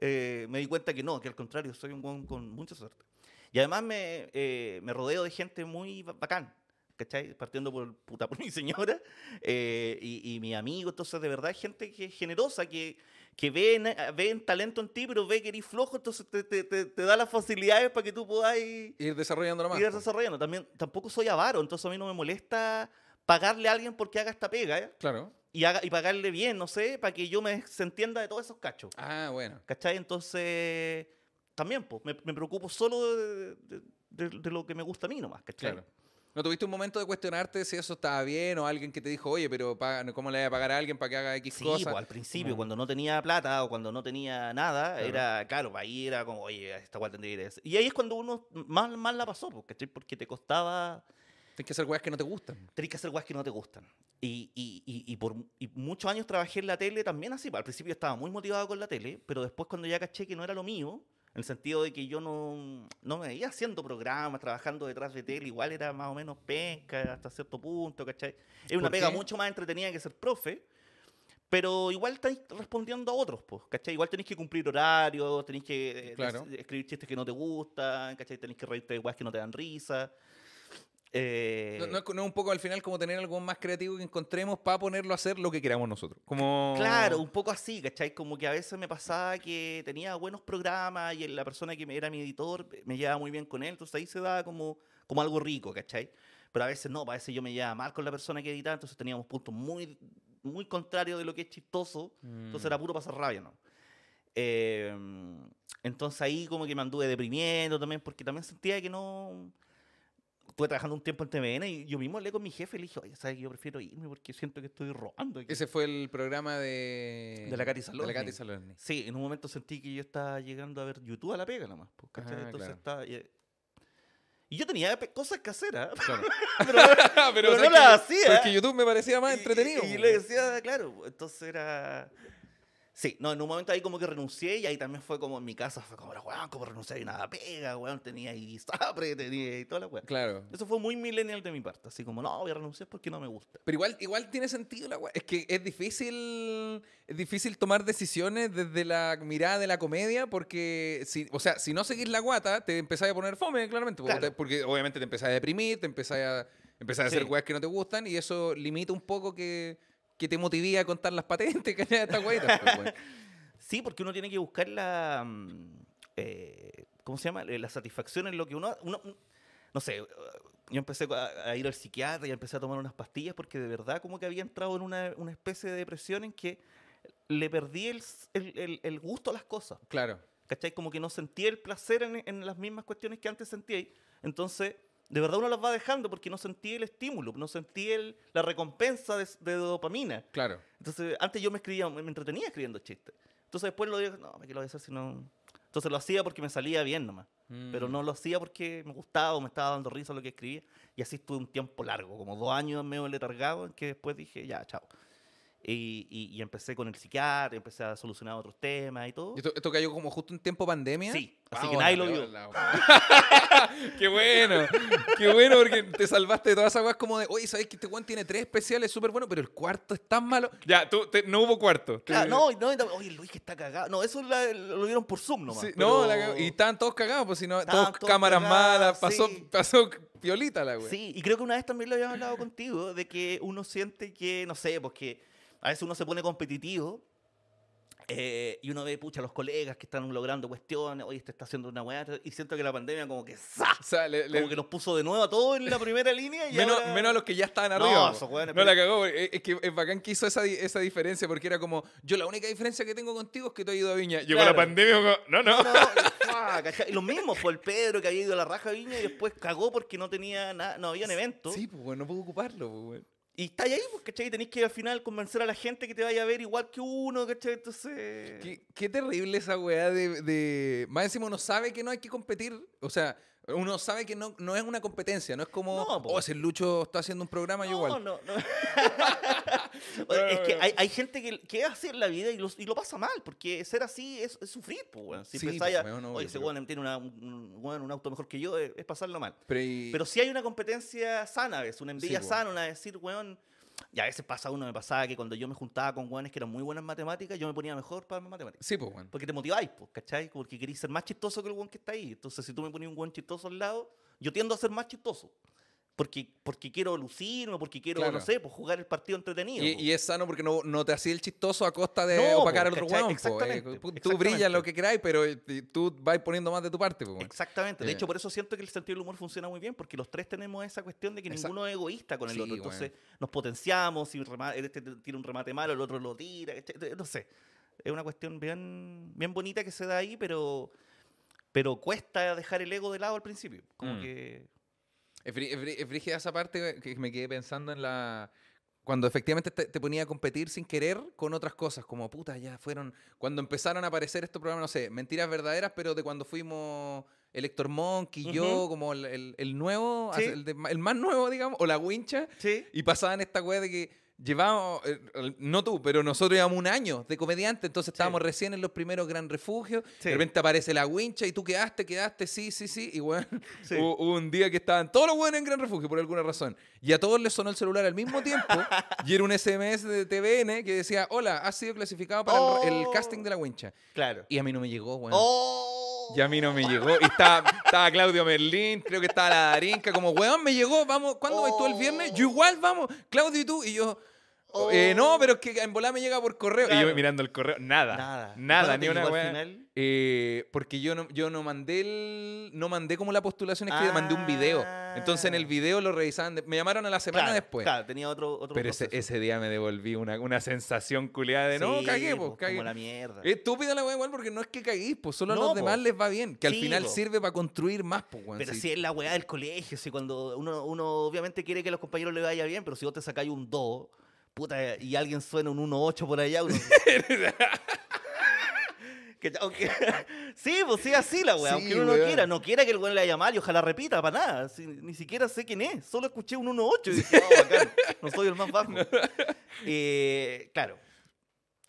eh, me di cuenta que no, que al contrario, soy un weón con mucha suerte. Y además me, eh, me rodeo de gente muy ba- bacán, ¿cachai? Partiendo por, puta, por mi señora eh, y, y mi amigo, entonces de verdad gente que es generosa, que, que ven, ven talento en ti, pero ve que eres flojo, entonces te, te, te, te da las facilidades para que tú puedas ir, desarrollando más. ir desarrollando. También, tampoco soy avaro, entonces a mí no me molesta pagarle a alguien porque haga esta pega, ¿eh? Claro. y, haga, y pagarle bien, no sé, para que yo me se entienda de todos esos cachos. Ah, bueno. ¿Cachai? Entonces, también, pues, me, me preocupo solo de, de- de- de lo que me gusta a mí nomás, ¿cachai? Claro. ¿No tuviste un momento de cuestionarte si eso estaba bien o alguien que te dijo, oye, pero paga- ¿cómo le voy a pagar a alguien para que haga X Sí, cosa? pues, al principio, cuando no tenía plata o cuando no tenía nada, Claro. era, claro, ahí era como, oye, esta cual tendría que ir a. Y ahí es cuando uno más, más la pasó, pues, ¿cachai? Porque te costaba, Tienes que hacer weas que no te gustan. tenés que hacer cosas que no te gustan. Y, y, y, y por muchos años trabajé en la tele también así. pues, Al principio estaba muy motivado con la tele, pero después cuando ya caché que no era lo mío, en el sentido de que yo no, no me veía haciendo programas, trabajando detrás de tele, igual era más o menos penca hasta cierto punto, ¿cachai? Es una ¿Por pega qué? mucho más entretenida que ser profe. Pero igual estáis respondiendo a otros, pues, ¿cachai? Igual tenéis que cumplir horarios, tenéis que eh, Claro. escribir chistes que no te gustan, ¿cachai? Tenéis que reírte de que no te dan risa. Eh, No, no es, no es un poco al final como tener algo más creativo que encontremos para ponerlo a hacer lo que queramos nosotros. Como... Claro, un poco así, ¿cachai? Como que a veces me pasaba que tenía buenos programas y la persona que era mi editor me llevaba muy bien con él, entonces ahí se daba como, como algo rico, ¿cachai? Pero a veces no, a veces yo me llevaba mal con la persona que editaba, entonces teníamos puntos muy, muy contrarios de lo que es chistoso, entonces Mm. era puro pasar rabia, ¿no? Eh, entonces ahí como que me anduve deprimiendo también, porque también sentía que no... Estuve trabajando un tiempo en TVN y yo mismo hablé con mi jefe y le dije, oye, ¿sabes Yo prefiero irme porque siento que estoy robando aquí". Ese fue el programa de... De la Katy De Salorni. la Katy Salorni. Sí, en un momento sentí que yo estaba llegando a ver YouTube a la pega nomás. pues, ¿cachai? Ah, Entonces claro. estaba... Y, y yo tenía cosas que hacer, ¿ah? Claro. pero, pero ¿sabes no las hacía. Pero es que YouTube me parecía más Y- entretenido. Y, y le decía, claro, entonces era... Sí, no, en un momento ahí como que renuncié y ahí también fue como en mi casa, fue como, weón, como renuncié y nada pega, weón, tenía ahí sapre, tenía ahí toda la weón. Claro. Eso fue muy millennial de mi parte, así como, no, voy a renunciar porque no me gusta. Pero igual, igual tiene sentido la weá. Es que es difícil, es difícil tomar decisiones desde la mirada de la comedia porque, si, o sea, si no seguís la guata, te empezás a poner fome, claramente. porque Claro. te- Porque obviamente te empezás a deprimir, te empezás a, empezás a hacer Sí. weas que no te gustan y eso limita un poco que, que te motive a contar las patentes, ¿cachai? Estas weitas, pues, weón. Sí, porque uno tiene que buscar la. mm, eh, ¿Cómo se llama? Eh, La satisfacción en lo que uno. uno un- no sé, uh, yo empecé a, a ir al psiquiatra y empecé a tomar unas pastillas porque de verdad como que había entrado en una, una especie de depresión en que le perdí el, el- el- el gusto a las cosas. Claro. ¿Cachai? Como que no sentía el placer en, en las mismas cuestiones que antes sentía. Entonces, de verdad uno las va dejando porque no sentía el estímulo, no sentía el- la recompensa de, de dopamina. Claro. Entonces, antes yo me escribía, me entretenía escribiendo chistes. Entonces después lo dije, no, ¿para qué lo voy a hacer si no? Entonces lo hacía porque me salía bien nomás. Pero Mm. no lo hacía porque me gustaba o me estaba dando risa lo que escribía. Y así estuve un tiempo largo, como dos años medio letargado, en que después dije, ya, chao. Y, y- y empecé con el psiquiatra, empecé a solucionar otros temas y todo. ¿Y Esto, esto cayó como justo en tiempo pandemia. Sí, así Ah, que hola, nadie lo vio. hola. qué bueno, qué bueno porque te salvaste de todas esas weas como de, oye, ¿sabes que este weón tiene tres especiales súper buenos, pero el cuarto es tan malo? Ya, tú, te- no hubo cuarto. Claro, no, no, oye, Luis que está cagado. No, eso la- lo vieron por Zoom nomás. Sí, pero- No, la y estaban todos cagados, pues si no, Estaban todos cámaras cagados, malas, pasó, sí. pasó piolita la wea. Sí, y creo que una vez también lo habíamos hablado contigo, de que uno siente que, no sé, porque a veces uno se pone competitivo eh, y uno ve, pucha, los colegas que están logrando cuestiones, oye, este está haciendo una weá, y siento que la pandemia como que ¡za! O sea, le- le- Como que nos puso de nuevo a todos en la primera línea y menos, ahora- menos a los que ya estaban No, arriba. no pero- la cagó. Es, que es bacán que hizo esa, esa diferencia porque era como, yo la única diferencia que tengo contigo es que tú has ido a Viña. Llegó la pandemia, como, no, no. No. ¿cachai? Y lo mismo fue el Pedro que había ido a la raja Viña y después cagó porque no tenía nada, no habían eventos. Sí, pues bueno, no puedo ocuparlo, pues bueno. Y está ahí, pues, ¿cachai? Tenés que al final convencer a la gente que te vaya a ver igual que uno, ¿cachai? Entonces. Qué, qué terrible esa weá de, de- Más encima uno sabe que no hay que competir. O sea, uno sabe que no, no es una competencia. No es como, No, oh, si el Lucho está haciendo un programa, yo igual. no, no. Oye, es que hay, hay gente que, que es en la vida y lo, y lo pasa mal, porque ser así es, es sufrir, pues, weón. Si Sí, pues, obvio, oye, ese pero- tiene una- un, un- auto mejor que yo, es, es pasarlo mal. Pero, y- Pero si hay una competencia sana, ¿ves? Una envidia sana, una de decir, weón. Y a veces pasa uno, me pasaba que cuando yo me juntaba con weones que eran muy buenas en matemáticas, yo me ponía mejor para matemáticas. Sí, pues bueno. Porque te motiváis, pues, ¿cachai? Porque queréis ser más chistoso que el weón que está ahí. Entonces, si tú me pones un weón chistoso al lado, yo tiendo a ser más chistoso. Porque, porque quiero lucirme, porque quiero, Claro. no sé, pues jugar el partido entretenido. Y, po. y es sano porque no, no te hacía el chistoso a costa de No, opacar po, al otro weón. po, eh. Exactamente, Tú- Tú exactamente. brillas lo que queráis, pero eh, tú vas poniendo más de tu parte, bueno. Exactamente. De Eh. hecho, por eso siento que el sentido del humor funciona muy bien, porque los tres tenemos esa cuestión de que ninguno es egoísta con el Sí, otro. Entonces, nos potenciamos, si este tira un remate malo, el otro lo tira, no sé. Es una cuestión bien, bien bonita que se da ahí, pero, pero cuesta dejar el ego de lado al principio. Como Mm. que... Es frí- es frí- es frígida esa parte que me quedé pensando en la... Cuando efectivamente te, te ponía a competir sin querer con otras cosas, como puta, ya fueron... Cuando empezaron a aparecer estos programas, no sé, mentiras verdaderas, pero de cuando fuimos Elector Monk y yo, como el, el- el nuevo, Sí. el, de- el más nuevo, digamos, o la wincha, Sí. y pasaban esta weá de que llevábamos, eh, no tú, pero nosotros llevamos un año de comediante, entonces estábamos recién en los primeros Gran Refugios, Sí. de repente aparece la wincha y tú quedaste, quedaste, sí, sí, sí, y Sí. hubo, hubo un día que estaban todos los buenos en Gran Refugio por alguna razón, y a todos les sonó el celular al mismo tiempo, y era un SMS de TVN que decía, hola, has sido clasificado para el- el, Oh. casting de la wincha, Claro. y a mí no me llegó, weón. ¡Oh! Y a mí no me llegó. Y estaba, estaba Claudio Merlín, creo que estaba la Darinka, como, weón, me llegó, vamos, ¿cuándo tú el viernes? Yo igual, vamos, Claudio y tú. Y yo, eh, no, pero es que en volada me llega por correo. Y yo mirando el correo, nada. Nada. Nada, ¿Y ni una weá. Eh, porque yo no, yo no mandé el. No mandé como la postulación, es que mandé un video. Entonces en el Ah. video lo revisaban. de- me llamaron a la semana Claro, después. Claro, tenía otro, otro Pero ese, día me devolví una, una sensación culiada de no, cagué, pues, pues, cagué. Como la mierda. Es Estúpida la weá igual porque no es que caguís, pues solo a los demás les va bien. Que al final po. sirve para construir más, pues. Pero sí. si es la weá del colegio, si cuando uno, uno obviamente quiere que a los compañeros le vaya bien, pero si vos te sacáis un 2, puta, y alguien suena un 1-8 por allá, uno... Que- aunque- sí, pues sí, así la weá. Sí, aunque uno no quiera, no quiera que el weón le vaya mal y ojalá repita, para nada. Si- ni siquiera sé quién es, solo escuché un 1-8 y dije, oh, bacán, no soy el más bajo. Eh, claro.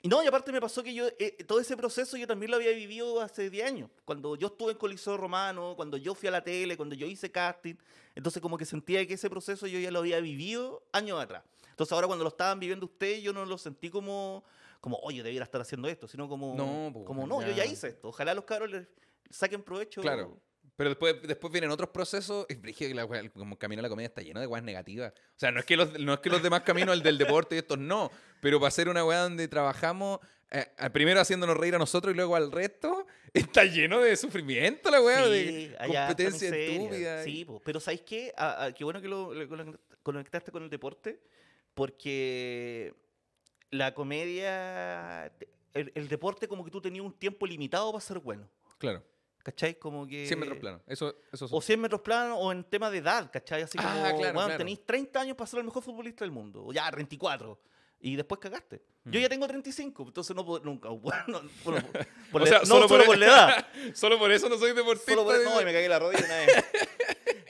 Y no, y aparte me pasó que yo, eh, todo ese proceso yo también lo había vivido hace 10 años. Cuando yo estuve en Coliseo Romano, cuando yo fui a la tele, cuando yo hice casting. Entonces como que sentía que ese proceso yo ya lo había vivido años atrás. Entonces ahora cuando lo estaban viviendo ustedes, yo no lo sentí como, como oye, debiera estar haciendo esto, sino como, No, po, como no, yo ya. ya hice esto. Ojalá los cabros les saquen provecho. Claro. Pero después, después vienen otros procesos. Es brígido que la como el camino a la comedia está lleno de weas negativas. O sea, no es que los, no es que los demás caminos, el del deporte y estos no. Pero para hacer una weá donde trabajamos, eh, eh, primero haciéndonos reír a nosotros y luego al resto, está lleno de sufrimiento la weá, Sí, de competencia estúpida. Sí, po. pero ¿sabéis qué? Ah, ah, qué bueno que lo, lo conect- conectaste con el deporte, porque la comedia, el, el deporte como que tú tenías un tiempo limitado para ser bueno, Claro. ¿cachai? Como que... 100 metros planos. Eso, eso O 100 metros planos o en tema de edad, ¿cachai? Así como, Ah, claro, bueno, claro. tenéis 30 años para ser el mejor futbolista del mundo, o ya 34. Y después cagaste. Yo Mm. ya tengo 35, entonces no puedo, nunca. Bueno, bueno, por O sea, no solo solo, por- por la edad. Solo por eso no soy deportista. Solo por- de- no, y me cagué la rodilla una vez.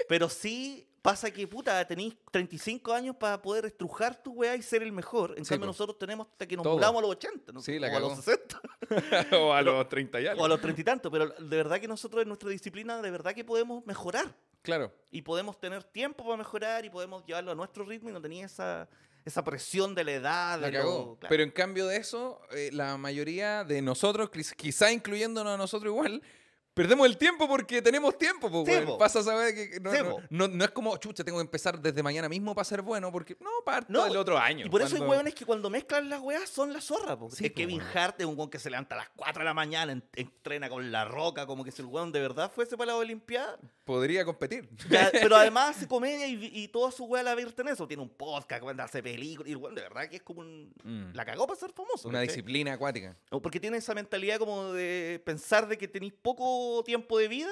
Pero sí pasa que, puta, tenéis 35 años para poder estrujar tu weá y ser el mejor. En Sí, cambio, po. nosotros tenemos hasta que nos volamos a los 80, ¿no? Sí, la o a los 60, o a los 30 y algo. o a los 30 y tantos. Pero de verdad que nosotros en nuestra disciplina, de verdad que podemos mejorar. Claro. Y podemos tener tiempo para mejorar y podemos llevarlo a nuestro ritmo y no tenía esa, esa presión de la edad. La de cagó. lo- claro. Pero en cambio de eso, eh, la mayoría de nosotros, quiz- quizá incluyéndonos a nosotros igual, perdemos el tiempo porque tenemos tiempo. Pues, Sí, po. Pasa a saber que no, Sí, no, po. no- no es como, chucha, tengo que empezar desde mañana mismo para ser bueno, porque no, parto No, del otro año. Y por eso hay cuando- hueones que cuando mezclan las weas son la zorra. po. Sí, Es po, Kevin. Hart es un weón que se levanta a las 4 de la mañana, en- entrena con la roca, como que si el weón de verdad fuese para la Olimpiada. Podría competir. Ya, pero además hace comedia y, y toda su wea la vierte en eso. Tiene un podcast, cuando hace películas. Y el weón de verdad que es como un. Mm. La cagó para ser famoso. Una disciplina acuática. O Porque tiene esa mentalidad como de pensar de que tenéis poco tiempo de vida,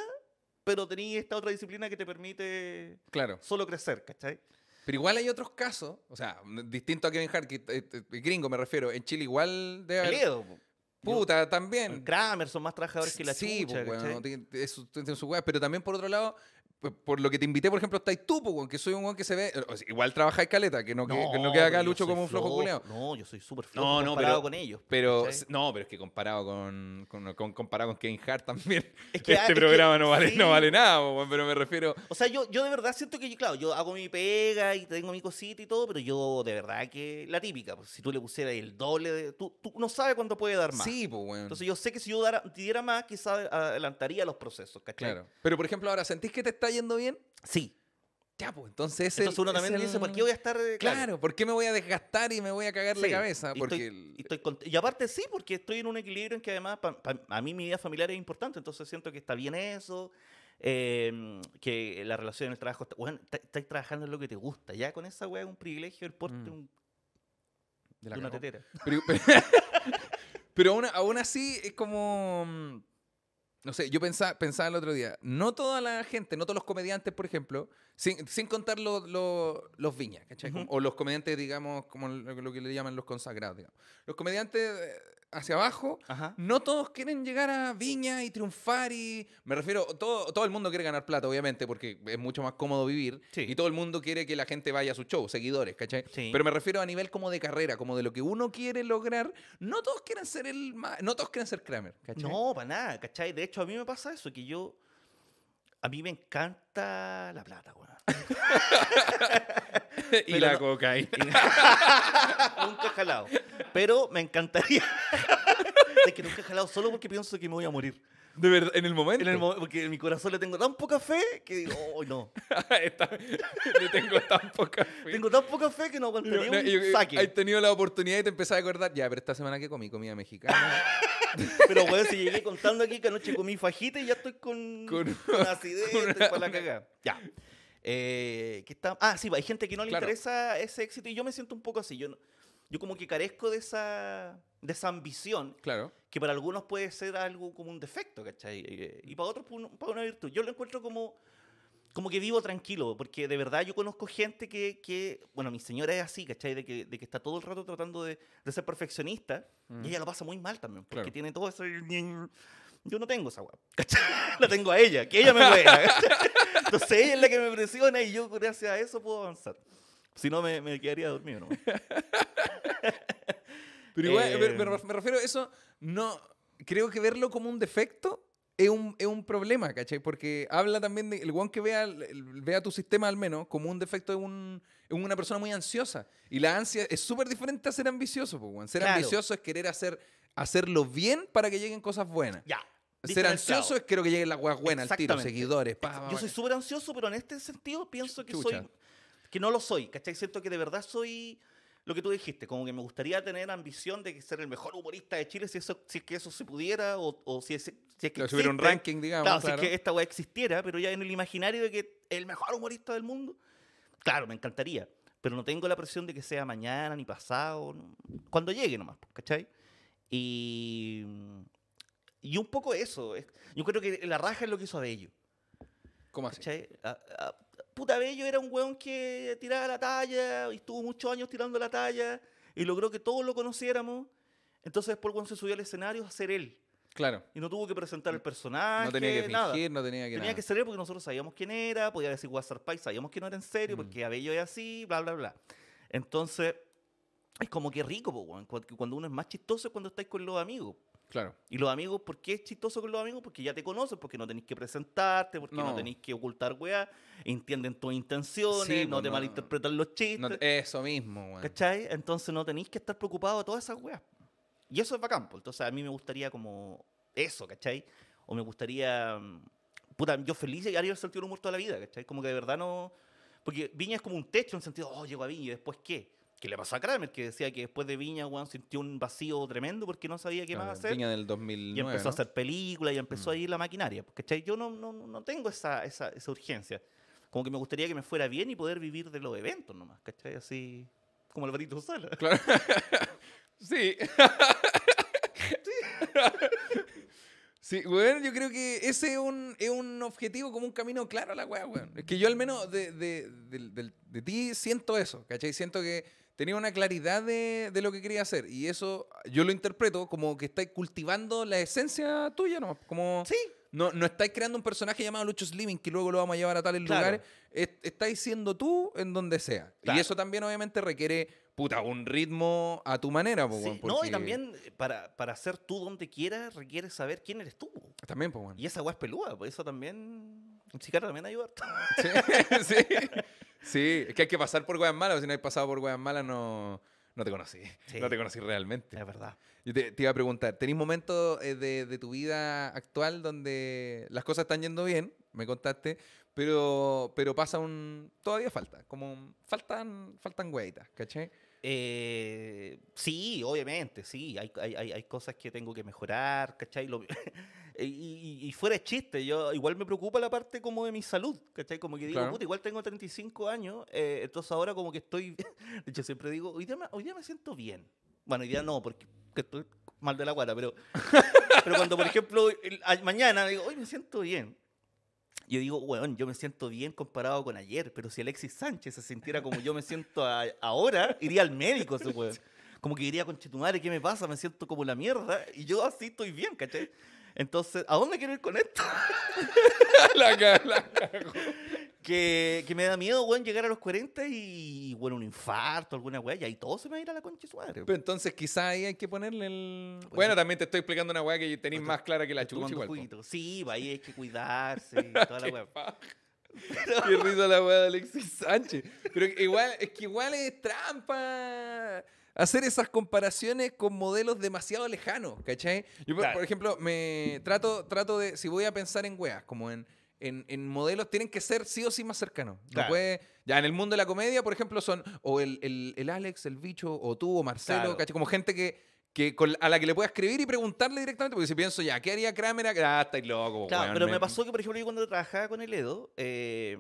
pero tenéis esta otra disciplina que te permite Claro. solo crecer, ¿cachai? Pero igual hay otros casos, o sea, distinto a Kevin Hart, que, eh, eh, gringo me refiero, en Chile igual debe haber-. Puta, Yo- también. Kramer son más trabajadores que la sí, chucha, pues, weón, ¿cachai? no, tiene- su pero también por otro lado, por lo que te invité, por ejemplo, estáis tú, pues, weón, que soy un weón que se ve, o sea, igual trabajáis caleta, que no, que, que no queda acá Lucho como un flojo culeado. No, yo soy súper flojo No, no, comparado pero- con ellos. No, pero es que comparado con, con- con- comparado con Kevin Hart también, Es que, ah, este es que- programa no, vale, sí. no vale nada, pero me refiero, O sea, yo, yo de verdad siento que, claro, yo hago mi pega y tengo mi cosita y todo, pero yo de verdad que la típica, pues, si tú le pusieras el doble de... Tú, tú no sabes cuánto puede dar más. sí, pues, weón. Entonces yo sé que si yo dara- diera más, quizás adelantaría los procesos, ¿cachai? claro. Pero, por ejemplo, ahora, ¿sentís que te está yendo bien? Sí. Ya, pues, entonces ese Entonces uno también dice, ¿por qué voy a estar...? eh, Claro, ¿por qué me voy a desgastar y me voy a cagar la cabeza? y Porque... estoy- el- Y, estoy cont- y aparte sí, porque estoy en un equilibrio en que además pa- pa- a mí mi vida familiar es importante, entonces siento que está bien eso, eh, que la relación en el trabajo, está, bueno, está- estás trabajando en lo que te gusta, ya con esa weá es un privilegio el porte Mm. de un- de de la una tetera. Pero, pero aún, aún así es como. No sé, yo pensaba, pensaba el otro día. No toda la gente, no todos los comediantes, por ejemplo, sin, sin contar los- viñas, ¿cachai? O los comediantes, digamos, como lo, lo que le llaman los consagrados, digamos. Los comediantes eh, hacia abajo, Ajá. no todos quieren llegar a Viña y triunfar y... Me refiero, todo, todo el mundo quiere ganar plata, obviamente, porque es mucho más cómodo vivir. Sí. Y todo el mundo quiere que la gente vaya a su show, seguidores, ¿cachai? Sí. Pero me refiero a nivel como de carrera, como de lo que uno quiere lograr. No todos quieren ser el más... No todos quieren ser Kramer, ¿cachai? No, para nada, ¿cachai? De hecho, a mí me pasa eso, que yo... A mí me encanta la plata, weón. y la no- cocaína. nunca he jalado. Pero me encantaría. es que nunca he jalado solo porque pienso que me voy a morir. De verdad, en el momento. En el mo- porque en mi corazón le tengo tan poca fe que digo, oh, no. Está- le tengo tan poca fe. Tengo tan poca fe que no aguantaría no, un y- y- saque. Has tenido la oportunidad y te empezás a acordar, ya, pero esta semana que comí comida mexicana. Pero, weón, si llegué contando aquí que anoche comí fajita y ya estoy con, Con- con, acidez, con estoy para la cagada. Ya. Eh, ¿qué está? Ah, sí, hay gente que no le Claro. interesa ese éxito y yo me siento un poco así. Yo, no- yo como que carezco de esa, de esa ambición claro. que para algunos puede ser algo como un defecto, ¿cachai? Eh, Y para otros un- para una virtud. Yo lo encuentro como, como que vivo tranquilo, porque de verdad yo conozco gente que, que bueno, mi señora es así, ¿cachai? De que, de que está todo el rato tratando de, de ser perfeccionista Mm. y ella lo pasa muy mal también, porque Claro. tiene todo eso... Yo no tengo esa weá, ¿cachai? La tengo a ella, que ella me juega. Entonces ella es la que me presiona y yo gracias a eso puedo avanzar. Si no, me, me quedaría dormido, ¿no? Pero igual, Eh, me, refiero a eso, no, creo que verlo como un defecto es un, es un problema, ¿cachai? Porque habla también de, el guan que vea, vea tu sistema al menos como un defecto de un, es una persona muy ansiosa. Y la ansia es súper diferente a ser ambicioso, pues. Ser Claro. ambicioso es querer hacer, hacerlo bien para que lleguen cosas buenas. Ya. Ser ansioso es quiero que lleguen las weas buenas al tiro, seguidores. pa, pa, Yo soy súper ansioso, pero en este sentido pienso que Chucha. soy. que no lo soy, ¿cachai? Siento que de verdad soy lo que tú dijiste, como que me gustaría tener ambición de ser el mejor humorista de Chile si, eso, si es que eso se pudiera o, o si, es, si es que. Un ranking, digamos. Claro, claro. si es que esta weá existiera, pero ya en el imaginario de que el mejor humorista del mundo, claro, me encantaría. Pero no tengo la presión de que sea mañana ni pasado, no- cuando llegue nomás, ¿cachai? Y. Y un poco eso. es- Yo creo que la raja es lo que hizo Abello. ¿Cómo así? ¿cachai? A- a- puta Bello era un weón que tiraba la talla y estuvo muchos años tirando la talla y logró que todos lo conociéramos. Entonces después weón se subió al escenario a ser él Claro. y no tuvo que presentar el personaje. No tenía que nada. fingir, no tenía que Tenía nada. que ser él porque nosotros sabíamos quién era, podía decir WhatsApp Pie, sabíamos que no era en serio Mm. porque Abello es así, bla, bla, bla. Entonces, es como que rico, po, cuando uno es más chistoso es cuando estáis con los amigos. Claro. Y los amigos, ¿por qué es chistoso con los amigos? Porque ya te conocen, porque no tenéis que presentarte, porque no, No. tenéis que ocultar weá, entienden tus intenciones, Sí, no pues, te malinterpretan los chistes, No- eso mismo, weón. ¿cachai? Entonces no tenéis que estar preocupados de todas esas weas. Y eso es bacán, pues. Entonces a mí me gustaría como eso, ¿cachai? O me gustaría... mm, Puta, yo feliz y haría el sentido del humor toda la vida, ¿cachai? Como que de verdad no... Porque Viña es como un techo en el sentido, oh, llego a Viña y después qué. ¿Qué le pasó a Kramer? Que decía que después de Viña, weón, sintió un vacío tremendo porque no sabía qué Claro, más hacer. Viña del 2009, Y empezó ¿no? a hacer películas y empezó Mm. a ir la maquinaria. ¿Cachai? Yo no, no, no tengo esa, esa, esa urgencia. Como que me gustaría que me fuera bien y poder vivir de los eventos nomás. ¿Cachai? Así como Alvarito Sala. Claro. sí. Sí, weón, yo creo que ese es un, es un objetivo como un camino claro a la weá, weón. Es que yo al menos de, de, del- de ti siento eso, ¿cachai? Siento que tenía una claridad de, de lo que quería hacer y eso yo lo interpreto como que estáis cultivando la esencia tuya, ¿no? Como Sí. no, no estáis creando un personaje llamado Lucho Slimming que luego lo vamos a llevar a tales Claro. lugares. Es- estáis siendo tú en donde sea. Claro. Y eso también obviamente requiere, puta, un ritmo a tu manera, po, Sí, No, y también eh, para, para ser tú donde quieras requieres saber quién eres tú. También, pues, bueno. Y esa es peluda, por eso también... Un psiquiatra también ayuda. harto. Sí, sí. Sí, es que hay que pasar por weas malas, si no hay pasado por malas no, no te conocí. Sí. No te conocí realmente. Es verdad. Yo te, te iba a preguntar, ¿tenéis momentos eh, de, de tu vida actual donde las cosas están yendo bien? Me contaste, pero, pero pasa un... Todavía falta, como faltan, faltan weitas, ¿cachai? Eh, sí, obviamente, sí. Hay, hay, hay, hay cosas que tengo que mejorar, ¿cachai? Lo- y, y- y fuera de chiste, yo igual me preocupa la parte como de mi salud, ¿cachai? Como que digo, Claro. puta, igual tengo 35 años, eh, entonces ahora como que estoy, de hecho siempre digo, hoy día, me, hoy día me siento bien. Bueno, hoy día no, porque que estoy mal de la guata, pero, pero cuando, por ejemplo, el- a- mañana digo, hoy me siento bien. Yo digo, weón, yo me siento bien comparado con ayer, pero si Alexis Sánchez se sintiera como yo me siento a- ahora, iría al médico ese weón. Como que diría, conchetumare, ¿qué me pasa? Me siento como la mierda y yo así estoy bien, ¿cachai? Entonces, ¿a dónde quiero ir con esto? la, la que, que me da miedo, weón, llegar a los 40 y, bueno, un infarto, alguna weá, y ahí todo se me va a ir a la concha su madre. Pero entonces quizá ahí hay que ponerle el... Pues bueno, sí. también te estoy explicando una weá que tenéis Pues más clara que la chucha igual. po. Sí, va, ahí hay que cuidarse y toda la weá. paja. Qué risa la weá de Alexis Sánchez. Pero igual, es que igual es trampa. Hacer esas comparaciones con modelos demasiado lejanos, ¿cachai? Yo, por- Claro. por ejemplo, me trato, trato de, si voy a pensar en weas, como en, en, en modelos, tienen que ser sí o sí más cercanos. No Claro. puede, ya en el mundo de la comedia, por ejemplo, son o el, el- el Alex, el bicho, o tú, o Marcelo, Claro. ¿cachai? Como gente que, que con- a la que le pueda escribir y preguntarle directamente, porque si pienso ya, ¿qué haría Kramer? Ah, estáis loco, Claro, weón, pero me pasó que, por ejemplo, yo cuando trabajaba con el Edo, eh,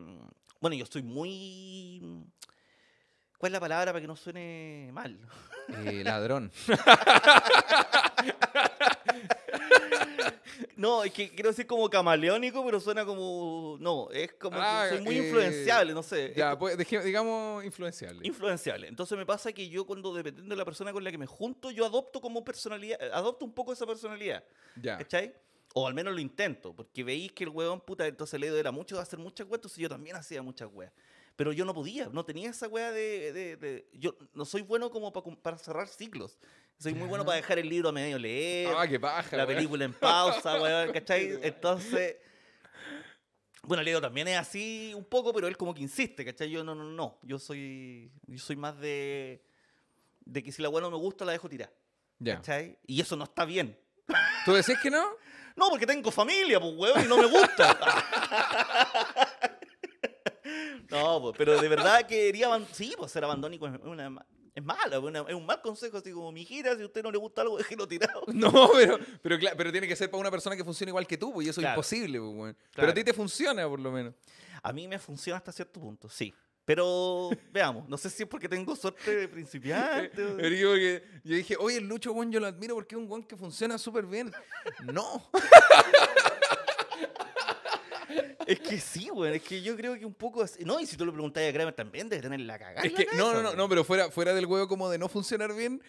bueno, yo estoy muy... ¿Cuál es la palabra para que no suene mal? Eh, ladrón. No, es que quiero decir como camaleónico, pero suena como... No, es como Ah, que soy muy eh, influenciable, no sé. Ya, pues, digamos influenciable. influenciable. Entonces me pasa que yo cuando dependiendo de la persona con la que me junto, yo adopto como personalidad, adopto un poco esa personalidad, ya. ¿cachai? O al menos lo intento, porque veis que el huevón, puta, entonces Edo era mucho hacer muchas weas, entonces yo también hacía muchas weas. Pero yo no podía, no tenía esa wea de... de- de- yo no soy bueno como pa- para cerrar ciclos. Soy muy bueno para dejar el libro a medio leer, Ah, qué paja. la weón. película en pausa, weón, ¿cachai? Entonces... Bueno, Leo también es así un poco, pero él como que insiste, ¿cachai? Yo no, no, no. Yo soy, yo soy más de, de que si la weá no me gusta, la dejo tirar, Ya. ¿cachai? Y eso no está bien. ¿Tú decís que no? No, porque tengo familia, pues, weón, y no me gusta. no, pues, pero de verdad quería... Sí, pues ser abandónico es, una, es malo, es, una- es un mal consejo, así como, mijita, si a usted no le gusta algo, déjelo tirado. No, pero, pero, cla- pero tiene que ser para una persona que funcione igual que tú, pues, y eso Claro. es imposible, pues. Pero Claro. a ti te funciona, por lo menos. A mí me funciona hasta cierto punto, sí. Pero veamos, no sé si es porque tengo suerte de principiante. o- Pero digo que yo dije, oye, el Lucho, weón, yo lo admiro porque es un weón que funciona súper bien. No. Es que sí, güey, es que yo creo que un poco así. No, y si tú le preguntas a Kramer también, debe tener la cagada. Es la que, no, no, no, no, pero fuera, fuera del huevo como de no funcionar bien,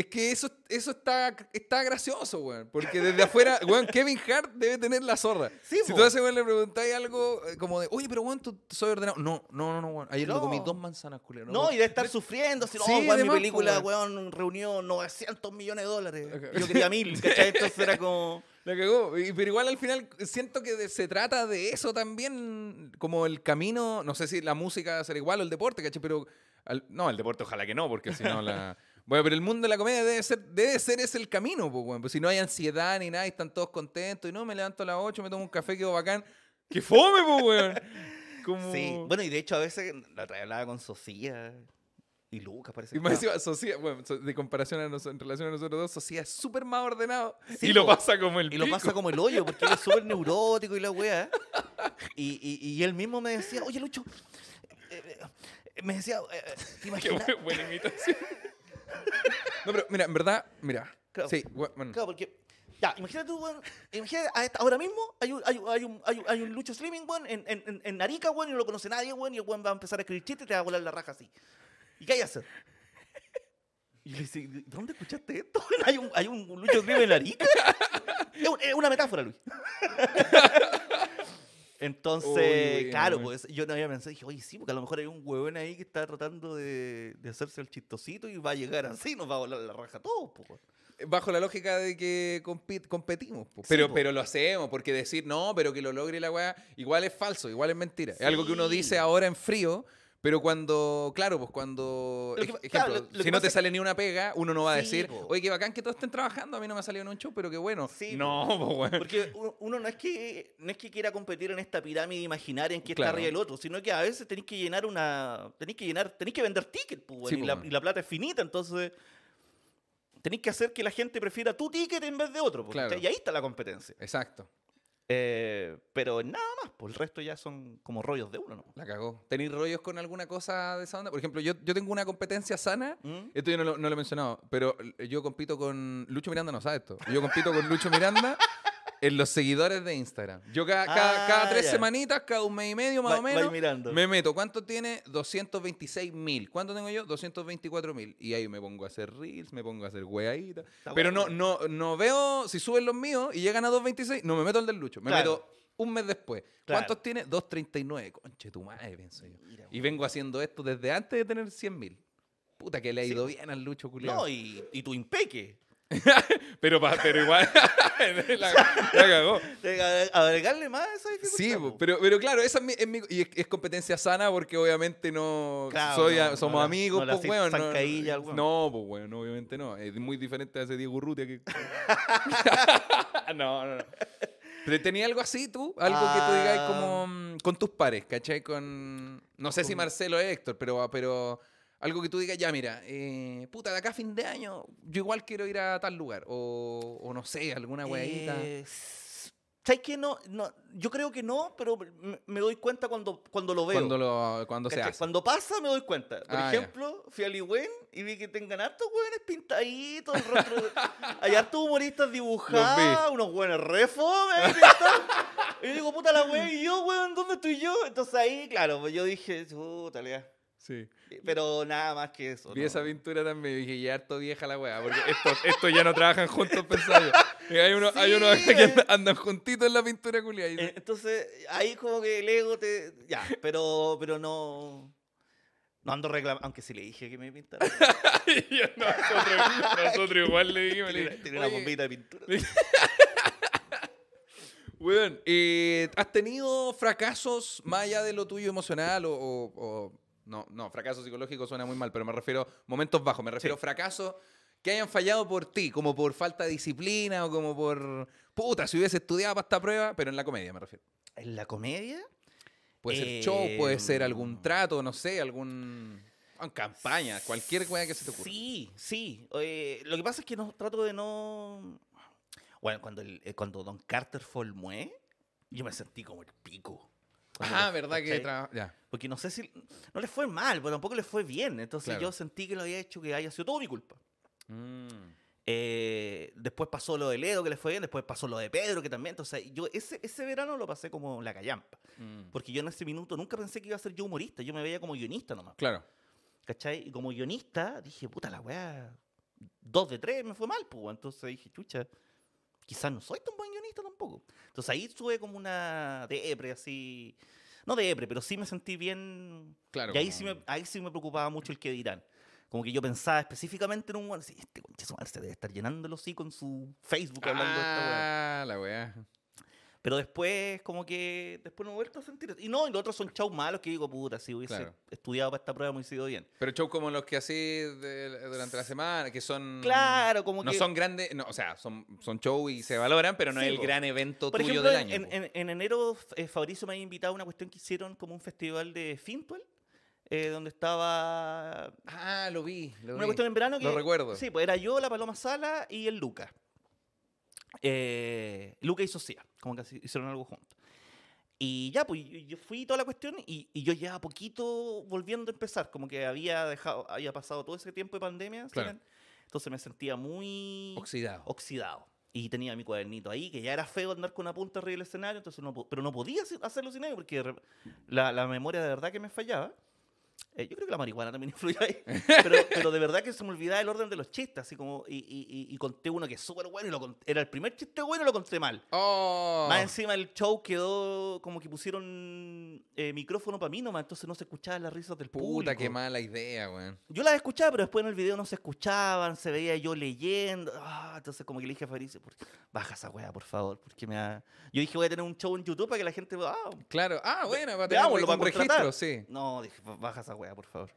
es que eso, eso está, está gracioso, weón. Porque desde afuera, weón, Kevin Hart debe tener la zorra. Sí, si po. tú a ese weón le preguntáis algo eh, como de, oye, pero weón, tú soy ordenado. No, no, no, no, weón. Ayer No. lo comí dos manzanas, culero. No, y debe estar sufriendo. Así, no, Sí, güey, mi película, güey. weón, reunió 900 millones de dólares. Yo quería mil, ¿cachai? Entonces era como. La cagó. Pero igual al final siento que de- se trata de eso también, como el camino, no sé si la música será igual o el deporte, ¿cachai? Pero, al- no, el deporte ojalá que no, porque si no la... Bueno, pero el mundo de la comedia debe ser, debe ser ese el camino, pues, bueno. Pues si no hay ansiedad ni nada y están todos contentos y no, me levanto a las 8, me tomo un café, quedo bacán. ¡Qué fome, pues, weón! Como... Sí, bueno, y de hecho a veces la hablaba con Socia y Lucas, parece Y que más estaba. encima, Socia, bueno, de comparación a nosotros, en relación a nosotros dos, Socia es súper más ordenado Sí, y lo pasa como el Y lo pasa como el hoyo, porque él es súper neurótico y la weá. Y, y, y él mismo me decía, oye, Lucho, eh, eh, me decía, eh, eh, ¿te Qué imaginas? bu- buena imitación. No, pero mira, en verdad, mira. Claro. Sí, bueno. Claro, porque. Ya, imagínate tú, weón. Imagínate, a esta- ahora mismo hay un, hay, un- hay, un, hay, un, hay un Lucho Streaming, weón, en, en, en- en Arica, weón, y no lo conoce nadie, weón, y el weón va a empezar a escribir chistes y te va a volar la raja así. ¿Y qué hay que hacer? Y le dice, ¿dónde escuchaste esto? weón? ¿Hay un, hay un Lucho Streaming en Arica? es, un- es una metáfora, Luis. Entonces, Uy, claro, pues yo no había pensado, dije, oye, sí, porque a lo mejor hay un huevón ahí que está tratando de, de hacerse el chistosito y va a llegar así, nos va a volar la raja a todos, pues. weón. Bajo la lógica de que competimos. po. Sí, Pero, po. pero lo hacemos, porque decir no, pero que lo logre la weá, igual es falso, igual es mentira. Es algo que uno dice ahora en frío, pero cuando, claro, pues cuando, que ejemplo, claro, lo- lo si no te sale ni una pega, uno no va a decir, po. oye, qué bacán que todos estén trabajando, a mí no me ha salido en un show, pero qué bueno. Sí, no, po, weón. Porque uno, uno no es que no es que quiera competir en esta pirámide imaginaria en que está arriba el otro, sino que a veces tenéis que llenar una. Tenéis que llenar, tenéis que vender tickets, pues, weón, Sí, y, la, y la plata es finita, entonces tenéis que hacer que la gente prefiera tu ticket en vez de otro. Claro. Y ahí está la competencia. Exacto. Eh, pero nada más, pues el resto ya son como rollos de uno, ¿no? La cagó. ¿Tenéis rollos con alguna cosa de esa onda? Por ejemplo, yo, yo tengo una competencia sana. ¿Mm? Esto yo no lo, no lo he mencionado, pero yo compito con. Lucho Miranda no sabe esto. Yo compito con Lucho Miranda en los seguidores de Instagram. Yo cada, cada, Ah, cada tres ya. semanitas, cada un mes y medio más Va- o menos, mirando. me meto. ¿Cuánto tiene? 226 mil. ¿Cuánto tengo yo? 224 mil. Y ahí me pongo a hacer reels, me pongo a hacer weaditas. Pero no, bueno. no, no veo, si suben los míos y llegan a 226, no me meto el del Lucho. Me Claro. meto un mes después. Claro. ¿Cuántos tiene? 239. Conche tu madre, pienso yo. Mira, Y vengo haciendo esto desde antes de tener 100 mil. Puta que le ha Sí. ido bien al Lucho culiao. No, y, y tu impeque. pero, pero igual. la, la cagó. Agregarle más a esa dificultad. Sí, po. pero, pero claro, esa es mi, es mi- y es, es competencia sana porque obviamente no Claro, soy, no, a- no somos amigos, no pues weón. No, pues weón, obviamente no. Es muy diferente a ese Diego Urrutia que. no, no, no. Pero tenía algo así tú, algo que tú digas Ah. como mm, con tus pares, ¿cachai? Con. No sé si Marcelo o Héctor, pero, pero algo que tú digas, ya, mira, eh, puta, de acá a fin de año, yo igual quiero ir a tal lugar. O, o no sé, alguna. Eh, s- ¿Sabes qué? No, no, yo creo que no, pero me, me doy cuenta cuando, cuando lo veo. cuando lo, cuando se hace. Cuando pasa me doy cuenta. Por Ah, ejemplo, fui a Ligüen y vi que tengan hartos hueones pintaditos, el rostro. Hay hartos humoristas dibujados, unos hueones re fome ahí pintados. Y yo digo, puta la wea, y yo, weón, ¿dónde estoy yo? Entonces ahí, claro, pues yo dije, puta, lea. Sí. Pero nada más que eso. Vi ¿no? esa pintura también y dije, ya harto vieja la weá, porque estos, estos ya no trabajan juntos, pensaba hay unos hay uno que eh. andan, andan juntitos en la pintura culia. Eh, Entonces, ahí como que el ego te. Ya, pero, pero no. No ando reclamando, aunque sí le dije que me pintara. Nosotros, nosotros igual le dijimos, Tiene, una "Oye, bombita de pintura. Weón, eh, ¿has tenido fracasos más allá de lo tuyo emocional o, o- o- no, no, fracaso psicológico suena muy mal, pero me refiero momentos bajos, me refiero a fracasos que hayan fallado por ti, como por falta de disciplina o como por puta, si hubiese estudiado para esta prueba, pero en la comedia me refiero. ¿En la comedia? Puede ser show, puede ser algún trato, no sé, algún campaña, cualquier cosa que se te ocurra. Sí, sí. Eh, lo que pasa es que no, trato de no. Bueno, cuando, el- eh, cuando Don Carter fue el mue, yo me sentí como el pico. Ah, verdad que ya. Porque no sé si. No le fue mal, pero tampoco le fue bien. Entonces Claro. yo sentí que lo había hecho que haya sido todo mi culpa. Mm. Eh, después pasó lo de Ledo, que le fue bien. Después pasó lo de Pedro, que también. Entonces yo ese, ese verano lo pasé como la callampa. Mm. Porque yo en ese minuto nunca pensé que iba a ser yo humorista. Yo me veía como guionista nomás. Claro. ¿Cachai? Y como guionista dije, puta la weá, dos de tres me fue mal, pues. Entonces dije, chucha, quizás no soy tan buen guionista tampoco. Entonces ahí tuve como una depre así. No depre, pero sí me sentí bien. Claro. y ahí como- sí, me, ahí sí me preocupaba mucho el que dirán. Como que yo pensaba específicamente en un weón, así, este concha su madre se debe estar llenando el hocico en su Facebook hablando de esta weá. Ah, la weá. Pero después, como que después no he vuelto a sentir. Y no, y los otros son shows malos que digo, puta, si hubiese Claro. estudiado para esta prueba me hubiese ido bien. Pero shows como los que así durante la semana, que son. Claro, como. No que. son grandes, no, o sea, son, son shows y se valoran, pero no Sí, es el po. gran evento Por tuyo ejemplo, del año. en- po. en- en enero eh, Fabricio me había invitado a una cuestión que hicieron como un festival de Fintuel, eh, donde estaba Ah, lo vi. Lo una vi. cuestión en verano que... Lo recuerdo. Sí, pues era yo, la Paloma Sala y el Luca. Eh, Luca y Socia, como que hicieron algo juntos. Y ya, pues yo- fui toda la cuestión y, y yo ya poquito volviendo a empezar, como que había dejado, había pasado todo ese tiempo de pandemia, Claro. entonces me sentía muy Oxidado. oxidado. Y tenía mi cuadernito ahí, que ya era feo andar con una punta arriba del escenario, entonces no, pero no podía hacer- hacerlo sin ello, porque la, la memoria de verdad que me fallaba. Eh, yo creo que la marihuana también influyó ahí. Pero, pero de verdad que se me olvidaba el orden de los chistes, así como, y, y- y- y conté uno que es súper bueno, y lo cont- era el primer chiste bueno y lo conté mal. Oh. Más encima el show quedó como que pusieron eh, micrófono para mí nomás, entonces no se escuchaban las risas del Puta, público. qué mala idea, weón. Yo las escuchaba, pero después en el video no se escuchaban, se veía yo leyendo. Ah, entonces como que le dije a Fabricio, "Por- baja esa weá, por favor, porque me ha... Yo dije, voy a tener un show en YouTube para que la gente... Ah, Claro. Ah, bueno, va a tener un para registro, sí. no, dije, "Ba- baja esa weá, por favor.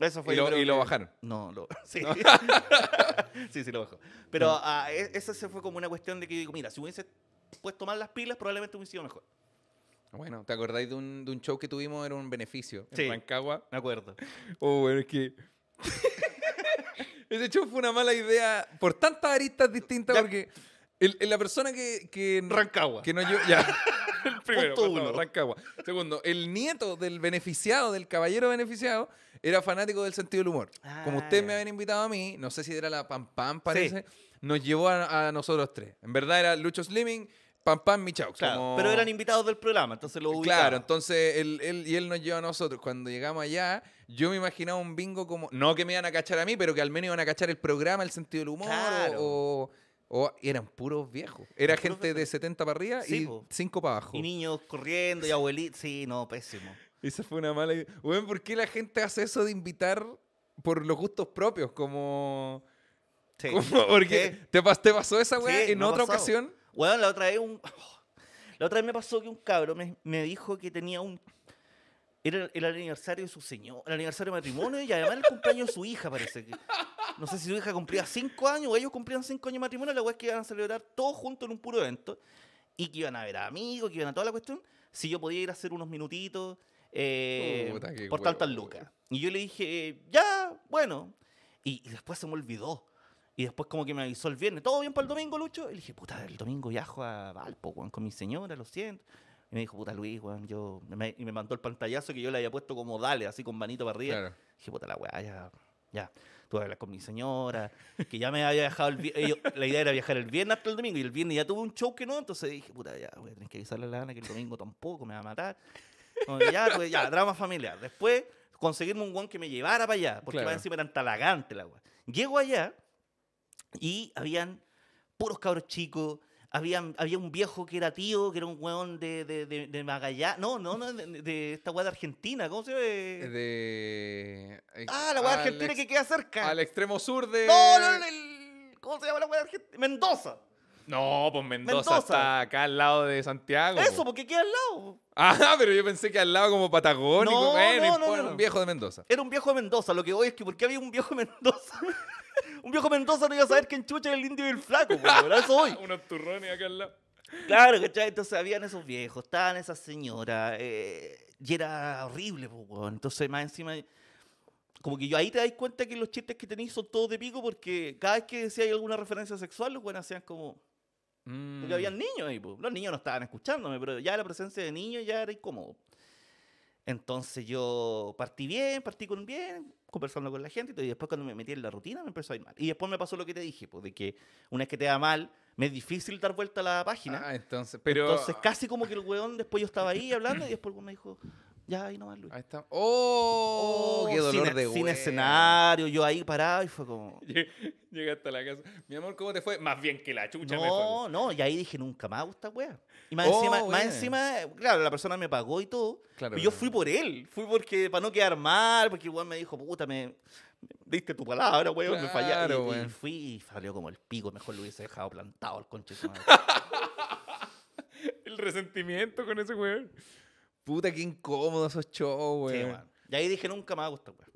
Eso fue Y lo, y bajaron. No, lo... Sí. sí, sí, lo bajó. Pero ah, e- esa se fue como una cuestión de que digo, mira, si hubiese puesto mal las pilas, probablemente hubiese sido mejor. Bueno, ¿te acordáis de un, de un show que tuvimos? Era un beneficio en Sí. Rancagua. Me acuerdo. Oh, bueno, es que. Ese show fue una mala idea por tantas aristas distintas, Ya. porque el- el- la persona que. que Rancagua. Que no yo. Ya. El primero, Punto uno. Rancagua. Segundo, el nieto del beneficiado, del caballero beneficiado, era fanático del sentido del humor. Como Ah, ustedes me habían invitado a mí, no sé si era la Pam Pam, parece, nos llevó a, a nosotros tres. En verdad era Lucho Slimming, Pam Pam, Michaux. Claro, como- pero eran invitados del programa, entonces lo ubicaba. Claro, entonces él, él- y él nos lleva a nosotros. Cuando llegamos allá, yo me imaginaba un bingo como, no que me iban a cachar a mí, pero que al menos iban a cachar el programa, el sentido del humor, Claro. o, o- o eran puros viejos. Era puros gente de viejos. 70 70 para arriba Sí, y po. 5 para abajo. Y niños corriendo y abuelitos. Sí, no, pésimo. Esa fue una mala idea. Bueno, ¿por qué la gente hace eso de invitar por los gustos propios? Como... Porque. ¿te, pas- te pasó esa weá Sí, en otra pasado. ocasión. Bueno, la otra vez un... La otra vez me pasó que un cabro me, me dijo que tenía un... Era el aniversario de su señor, el aniversario de matrimonio y además el cumpleaños de su hija, parece que. No sé si su hija cumplía cinco años o ellos cumplían cinco años de matrimonio, la weá es que iban a celebrar todos juntos en un puro evento y que iban a ver a amigos, que iban a toda la cuestión. Si yo podía ir a hacer unos minutitos eh, Puta, por tantas huevo, lucas. Y yo le dije, eh, ya, bueno. Y, y después se me olvidó. Y después como que me avisó el viernes, ¿todo bien para el domingo, Lucho? Y le dije, puta, el domingo viajo a Valpo, weón, con mi señora, lo siento. Y me dijo, puta Luis, weón, yo... me- y me mandó el pantallazo que yo le había puesto como dale, así con manito para arriba. Claro. Dije, puta la weá, ya, ya. Que hablar con mi señora, que ya me había dejado el. La idea era viajar el viernes hasta el domingo, y el viernes ya tuve un show que no, entonces dije, puta, ya, voy a tener que avisarle a la Ana que el domingo tampoco me va a matar. Ya, pues, ya, drama familiar. Después, conseguirme un guan que me llevara para allá, porque Claro. más encima eran talagante la weá. Llego allá y habían puros cabros chicos. Habían, había un viejo que era tío, que era un weón de, de, de, de Magallanes. No, no, no, de, de esta weá de Argentina. ¿Cómo se llama? De... Ah, la weá argentina ex- que queda cerca. Al extremo sur de... No, no, no, el- ¿Cómo se llama la weá de Argentina? Mendoza. No, pues Mendoza, Mendoza. está acá al lado de Santiago. Eso, po. porque queda al lado. Ah, pero yo pensé que al lado como patagónico. No, bueno, no, no, no. un viejo de Mendoza. Era un viejo de Mendoza. Lo que voy es que, ¿por qué había un viejo de Mendoza? un viejo de Mendoza no iba a saber quién chucha era el indio y el flaco, po, a eso voy. Unos turrones acá al lado. Claro, ¿cachai? Entonces habían esos viejos, estaban esas señoras, eh, y era horrible, pues, weón. Entonces, más encima, como que yo ahí te das cuenta que los chistes que tenéis son todos de pico, porque cada vez que decía alguna referencia sexual, los buenos hacían como. Mm. Porque habían niños ahí, pues. Los niños no estaban escuchándome, pero ya la presencia de niños ya era incómodo. Entonces yo partí bien, partí con bien, conversando con la gente y, después cuando me metí en la rutina me empezó a ir mal. Y después me pasó lo que te dije, pues, de que una vez que te da mal, me es difícil dar vuelta a la página. Ah, entonces, pero... Entonces, casi como que el weón, después yo estaba ahí hablando y después el weón me dijo, ya, ahí nomás, Luis. Ahí está. ¡Oh! ¡Qué dolor sin, de Sin escenario, yo ahí parado y fue como... Llegué hasta la casa. Mi amor, ¿cómo te fue? Más bien que la chucha me fue. No, no, y ahí dije, nunca más hago esta wea. Y más, Oh, encima, más buena. encima, claro, la persona me pagó y todo, Claro, pero yo fui por él, fui porque, para no quedar mal, porque weón me dijo, puta, me... Diste tu palabra, weón, me. Claro, Y, y fui y salió como el pico, mejor lo hubiese dejado plantado al conche. El resentimiento con ese weón. Puta, qué incómodo esos shows, Sí, weón. weón. Y ahí dije, nunca más hago esta wea.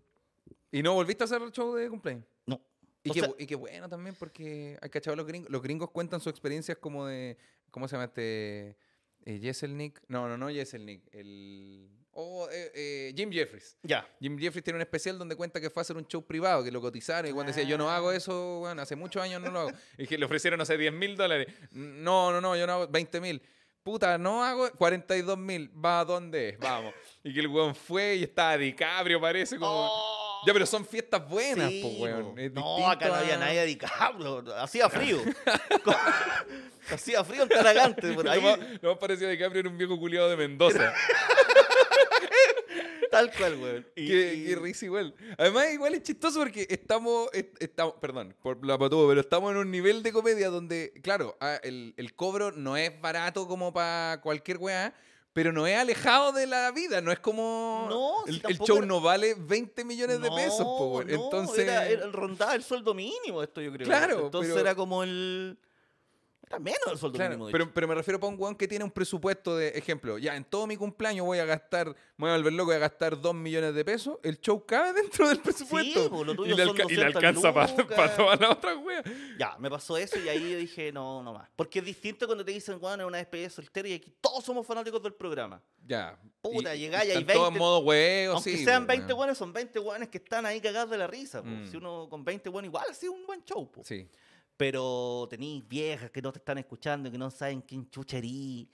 ¿Y no volviste a hacer el show de cumpleaños? No. Y qué, sea- bu- y qué bueno también, porque hay cachado los gringos. Los gringos cuentan sus experiencias como de. ¿Cómo se llama este? Eh, Jesselnick. No, no, no Jesselnick. El. Oh, eh, eh, Jim Jeffries. Ya. Jim Jeffries tiene un especial donde cuenta que fue a hacer un show privado, que lo cotizaron. Y cuando decía, yo no hago eso, bueno, hace muchos años no lo hago. Y que le ofrecieron, no sé, 10 mil dólares. No, no, no, yo no hago 20 mil. Puta, no hago 42 mil. ¿Va a dónde es? Vamos. Y que el weón fue y estaba DiCaprio, parece como. Oh. Ya, pero son fiestas buenas, Sí, weón. Es no, acá no había nadie de DiCaprio. Hacía frío. Hacía frío en Talagante. Por ahí, Lo más, lo más parecido a DiCaprio era un viejo culiado de Mendoza. tal cual, weón. Y- qué, y- qué risa igual. Además, igual es chistoso porque estamos, est- estamos perdón, por la patuvo, pero estamos en un nivel de comedia donde, claro, ah, el, el cobro no es barato como para cualquier weá, pero no es alejado de la vida, no es como... No, si el, show era- no vale 20 millones de pesos, po, weón. No, Entonces... Era, era- rondaba el sueldo mínimo esto, yo creo. Claro, Entonces pero- era como el... Era menos el sueldo Claro, mínimo. de pero, hecho. pero me refiero para un weón que tiene un presupuesto de ejemplo. Ya, en todo mi cumpleaños voy a gastar, me voy a volver loco, voy a gastar 2 millones de pesos. El show cabe dentro del presupuesto. po, lo tuyo y, le son alca- y le 200 alcanza para lucas. todas las otras weas. Ya, me pasó eso y ahí yo dije, no, no más. Porque es distinto cuando te dicen, weón, es una despedida soltera y aquí todos somos fanáticos del programa. Ya. Puta, y, llegáis y hay están todos en 20 modo huevo, Aunque sí, sean po, 20 weón. buenos, son 20 buenos que están ahí cagados de la risa. Mm. Si uno con 20 buenos igual ha sido un buen show. po. Sí. Pero tenéis viejas que no te están escuchando, que no saben quién chucherí.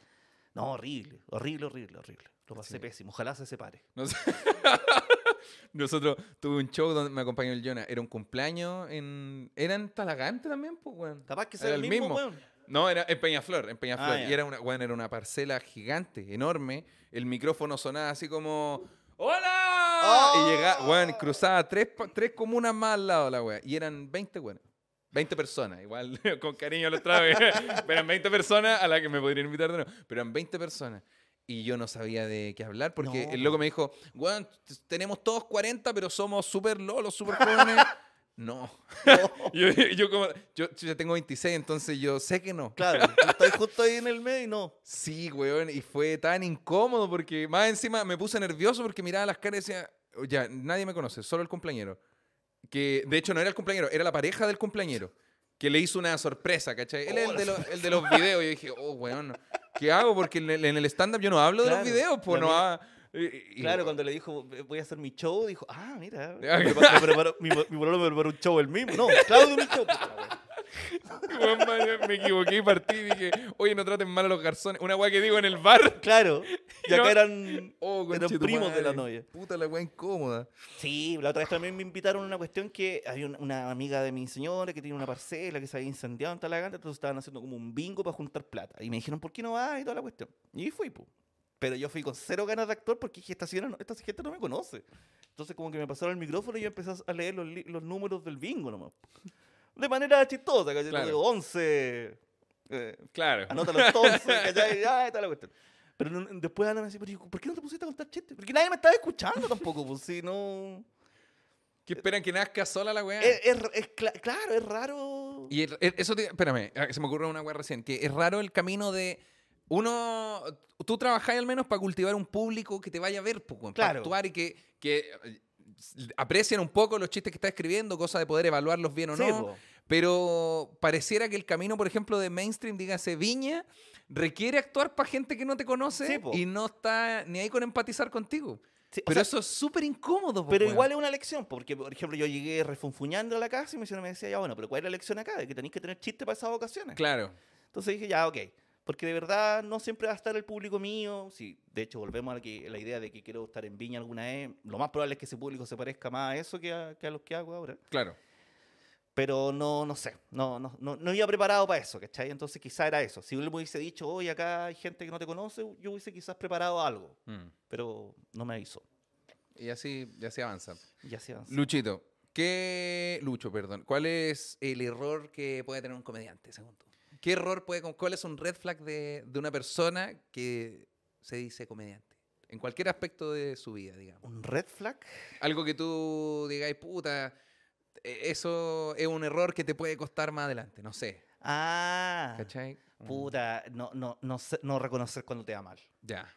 No, horrible, horrible, horrible, horrible. Lo pasé Sí. pésimo. Ojalá se separe. No sé. Nosotros tuve un show donde me acompañó el Jonah. Era un cumpleaños en. ¿Era en Talagante también, pues, weón? Capaz que Era sea el el mismo, mismo. weón. No, era en Peñaflor, en Peñaflor. Ah, y era una, weón, era una parcela gigante, enorme. El micrófono sonaba así como. ¡Hola! ¡Oh! Y llegaba, weón, cruzaba tres, tres comunas más al lado la weá. Y eran 20 weón. 20 personas, igual con cariño los traje. Pero eran 20 personas a las que me podrían invitar de nuevo. Pero eran 20 personas. Y yo no sabía de qué hablar porque No, el loco me dijo, t- tenemos todos 40, pero somos súper lolos, súper jóvenes. No. No. yo, yo como, yo, yo ya tengo 26, entonces yo sé que no. Claro, estás justo ahí en el medio y no. Sí, weón, y fue tan incómodo porque más encima me puse nervioso porque miraba las caras y decía, "Oh, ya, nadie me conoce, solo el cumpleañero. Que de hecho no era el cumpleañero, era la pareja del cumpleañero. Que le hizo una sorpresa, ¿cachai? Él es el de, los, el de los videos. Yo dije, oh, weón, ¿qué hago? Porque en el, stand-up yo no hablo de Claro, los videos, pues no ha- y- y- Claro, cuando le dijo, voy a hacer mi show, dijo, ah, mira, me, me preparó- mi, mi me preparó un show el mismo. No, Claudio mi show. Me equivoqué y partí y dije, oye, no traten mal a los garzones. Una weá que digo en el bar. Claro, ya No. que eran, Oh, eran primos de la novia. Puta la weá incómoda. Sí, la otra vez también me invitaron a una cuestión que había un- una amiga de mi señora que tiene una parcela que se había incendiado en Talagante, entonces estaban haciendo como un bingo para juntar plata. Y me dijeron, ¿por qué no vas? Y toda la cuestión. Y fui, pues. Pero yo fui con cero ganas de actor porque dije, esta, señora no- esta gente no me conoce. Entonces como que me pasaron el micrófono y yo empecé a leer los, los números del bingo nomás. De manera chistosa, ¿cachai? Claro. Digo, 11, eh, Claro. anótalo entonces, ¿cachai? Ya, está la cuestión. Pero no- después Ana me decía, pero ¿por qué no te pusiste a contar chistes? Porque nadie me estaba escuchando tampoco, pues si no... Que esperan que nazca sola la weá. Es, es- es cla- claro, es raro. Y el- el- eso, te- espérame, ah, se me ocurre una weá recién, que es raro el camino de uno, tú trabajás al menos para cultivar un público que te vaya a ver, pues, weón, para Claro. actuar y que, que aprecien un poco los chistes que estás escribiendo, cosa de poder evaluarlos bien o Sí, no. po. Pero pareciera que el camino, por ejemplo, de mainstream, dígase Viña, requiere actuar para gente que no te conoce Sí, y no está ni ahí con empatizar contigo. Sí, Pero sea, eso es súper incómodo. po, pero weón. igual es una lección, porque por ejemplo yo llegué refunfuñando a la casa y mi señora me decía, ya bueno, pero ¿cuál es la lección acá? De que tenéis que tener chiste para esas ocasiones. Claro. Entonces dije, ya, ok. Porque de verdad no siempre va a estar el público mío. Si, de hecho, volvemos a la, que- la idea de que quiero estar en Viña alguna vez. Lo más probable es que ese público se parezca más a eso que a, que a los que hago ahora. Claro. Pero no, no sé, no, no, no, no había preparado para eso, ¿cachai? Entonces quizá era eso. Si él me hubiese dicho, hoy acá hay gente que no te conoce, yo hubiese quizás preparado algo, Mm. pero no me avisó. Y así, y así avanza. Y así avanzó. Luchito, ¿qué. Lucho, perdón. ¿Cuál es el error que puede tener un comediante, según tú? ¿Qué error puede. ¿Cuál es un red flag de, de una persona que se dice comediante? En cualquier aspecto de su vida, digamos. ¿Un red flag? Algo que tú digáis, puta, e- eso es un error que te puede costar más adelante, no sé. Ah, ¿Cachai? Mm, puta, no, no, no, sé- no reconocer cuando te va mal. Ya.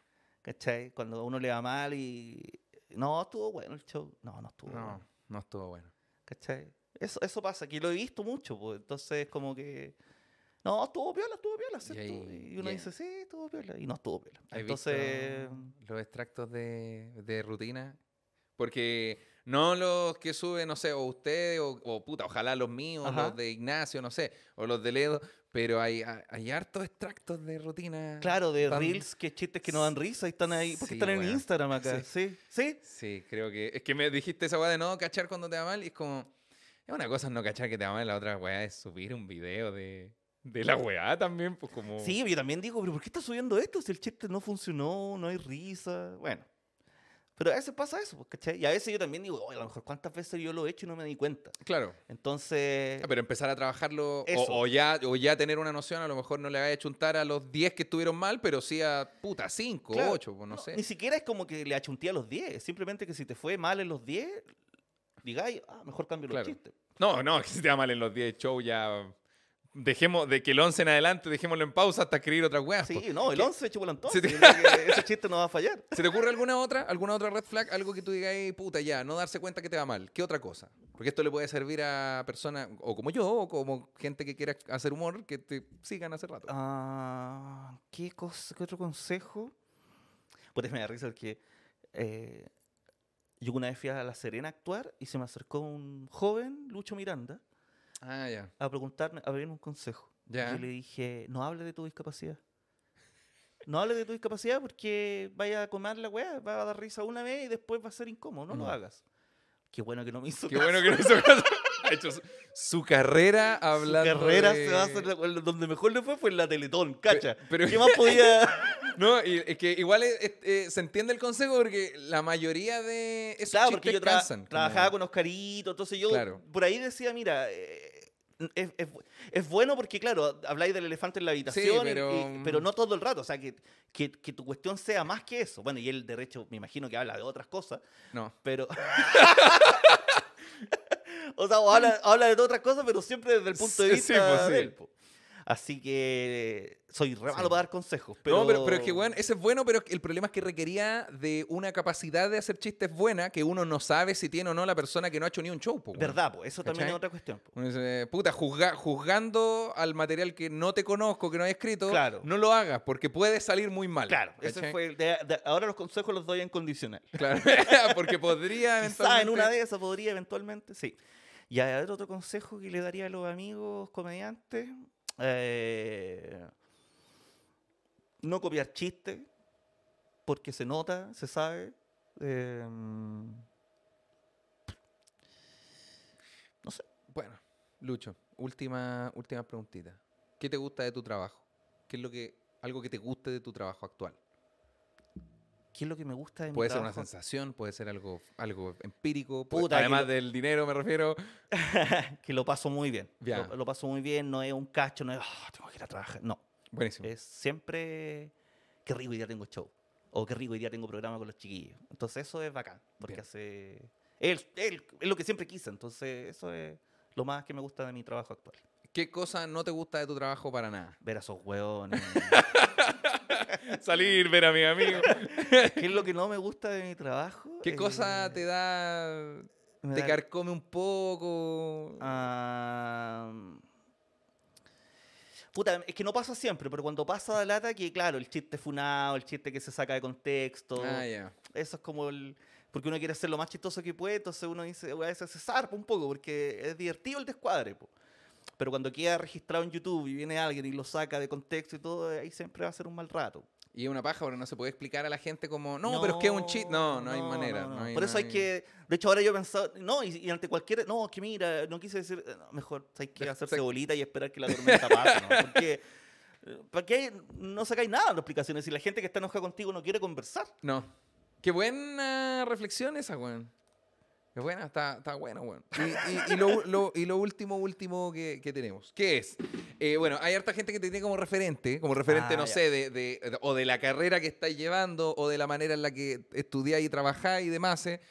¿Cachai? Cuando a uno le va mal y... No, estuvo bueno el show. No, no estuvo No, bueno. no estuvo bueno. ¿Cachai? Eso, eso pasa, que lo he visto mucho, pues. Entonces, como que... No, estuvo piola, estuvo piola, ¿cierto? ahí- Y, uno y- dice, sí, estuvo piola. Y no estuvo piola. ¿Has Entonces... los extractos de, de rutina? Porque no los que sube, no sé, o ustedes, o, o puta, ojalá los míos, Ajá. los de Ignacio, no sé, o los de Ledo, pero hay, hay, hay hartos extractos de rutina. Claro, de tan- reels, que chistes que no dan risa y están ahí. Porque Sí, están en weón. Instagram acá. Sí, sí. Sí, creo que. Es que me dijiste esa weá de no cachar cuando te va mal y es como. Es una cosa es no cachar que te va mal, la otra weá es subir un video de, de la weá también, pues como. Sí, yo también digo, pero ¿por qué estás subiendo esto si el chiste no funcionó, no hay risa? Bueno. Pero a veces pasa eso, pues, ¿cachai? Y a veces yo también digo, oye, a lo mejor cuántas veces yo lo he hecho y no me di cuenta. Claro. Entonces, Ah, Pero empezar a trabajarlo o, o ya, o ya tener una noción, a lo mejor no le vaya a chuntar a los 10 que estuvieron mal, pero sí a puta 5, claro, 8, pues no, sé. Ni siquiera es como que le achunté a los 10. Simplemente que si te fue mal en los 10, digáis, ah, mejor cambio Claro. los chistes. No, no, que si te va mal en los 10 show ya. Dejemos, de que el 11 en adelante, dejémoslo en pausa hasta escribir otra weá. Sí, no, el ¿Qué- 11 hecho volantón. Sí, te- que ese chiste no va a fallar. ¿Se te ocurre alguna otra, alguna otra red flag? Algo que tú digas, "Ey, puta, ya, no darse cuenta que te va mal. ¿Qué otra cosa? Porque esto le puede servir a personas, o como yo, o como gente que quiera hacer humor, que te sigan hace rato. Ah, ¿qué, cosa, ¿Qué otro consejo? Pues me da risa porque eh, yo una vez fui a La Serena a actuar y se me acercó un joven, Lucho Miranda, Ah, a preguntarme, a pedirme un consejo. Yo le dije, no hable de tu discapacidad. No hable de tu discapacidad porque vaya a comer la weá, va a dar risa una vez y después va a ser incómodo. No lo hagas. Qué bueno que no me hizo Qué caso. bueno que no hizo caso. Ha hecho su, su carrera Su hablando carrera de- se va a hacer donde mejor le fue fue en la Teletón, cacha. pero- ¿Qué más podía...? No, y es que igual es- es- eh, se entiende el consejo porque la mayoría de esos Claro, porque yo tra- cansan, como- trabajaba con Oscarito, entonces yo Claro. por ahí decía, mira, eh, es, es bu- es bueno porque, claro, habláis del elefante en la habitación, pero- y- pero no todo el rato, o sea, que, que, que tu cuestión sea más que eso. Bueno, y él, de hecho, me imagino que habla de otras cosas, No. pero... O sea, o habla, habla de otras cosas, pero siempre desde el punto de vista sí, pues, sí. de él. po. Así que soy re malo Sí. para dar consejos. Pero... No, pero, pero es que, weón, ese es bueno, pero el problema es que requería de una capacidad de hacer chistes buena que uno no sabe si tiene o no la persona que no ha hecho ni un show. po. Verdad, pues eso también ¿Cachai? es otra cuestión. po. Uno dice, puta, juzga- juzgando al material que no te conozco, que no he escrito, Claro. no lo hagas porque puede salir muy mal. Claro, ese fue el de- de- ahora los consejos los doy en condicional. Claro, porque podría Quizá eventualmente... en una de esas podría eventualmente, sí. Y ver, otro consejo que le daría a los amigos comediantes. eh, no copiar chistes, porque se nota, se sabe. eh, no sé. Bueno, Lucho, última, última preguntita. ¿Qué te gusta de tu trabajo? ¿Qué es lo que, algo que te guste de tu trabajo actual? ¿Qué es lo que me gusta de mi Puede ser una sensación, puede ser algo, algo empírico, puede- Puta, además lo- del dinero me refiero. que lo paso muy bien. Lo, lo paso muy bien, no es un cacho, no es, "Ah, tengo que ir a trabajar. No, Buenísimo. es siempre, qué rico hoy día tengo show. O qué rico hoy día tengo programa con los chiquillos. Entonces eso es bacán, porque Bien. hace... Él, él, es lo que siempre quise, entonces eso es lo más que me gusta de mi trabajo actual. ¿Qué cosa no te gusta de tu trabajo para nada? Ver a esos hueones. Salir, ver a mi amigo. ¿Qué es lo que no me gusta de mi trabajo? ¿Qué cosa Eh, te da... te da- carcome un poco? Ah, Puta, es que no pasa siempre, pero cuando pasa la lata, que claro, el chiste funado, el chiste que se saca de contexto, Ah, ya. eso es como el... Porque uno quiere ser lo más chistoso que puede, entonces uno dice, a veces se zarpa un poco, porque es divertido el descuadre, po. Pero cuando queda registrado en YouTube y viene alguien y lo saca de contexto y todo, ahí siempre va a ser un mal rato. Y es una paja, porque no se puede explicar a la gente como, no, pero es que es un cheat. No, no, hay manera. no, hay- Por eso no hay que. De hecho, ahora yo he pensado. No, y, y ante cualquier. No, que mira, no quise decir. eh, no, mejor hay que hacerse se- bolita y esperar que la tormenta pase. ¿no? Porque. eh, ¿Para qué no sacáis nada de explicaciones? Si la gente que está enojada contigo no quiere conversar. No. Qué buena reflexión esa, weón. Qué buena, está, está bueno, weón. Y, y- y lo, lo- y lo último, último que, que tenemos. ¿Qué es? Eh, bueno, hay harta gente que te tiene como referente, como referente, Ah, no ya. sé, de, de- o de la carrera que estáis llevando, o de la manera en la que estudiáis y trabajáis y demás. Eh,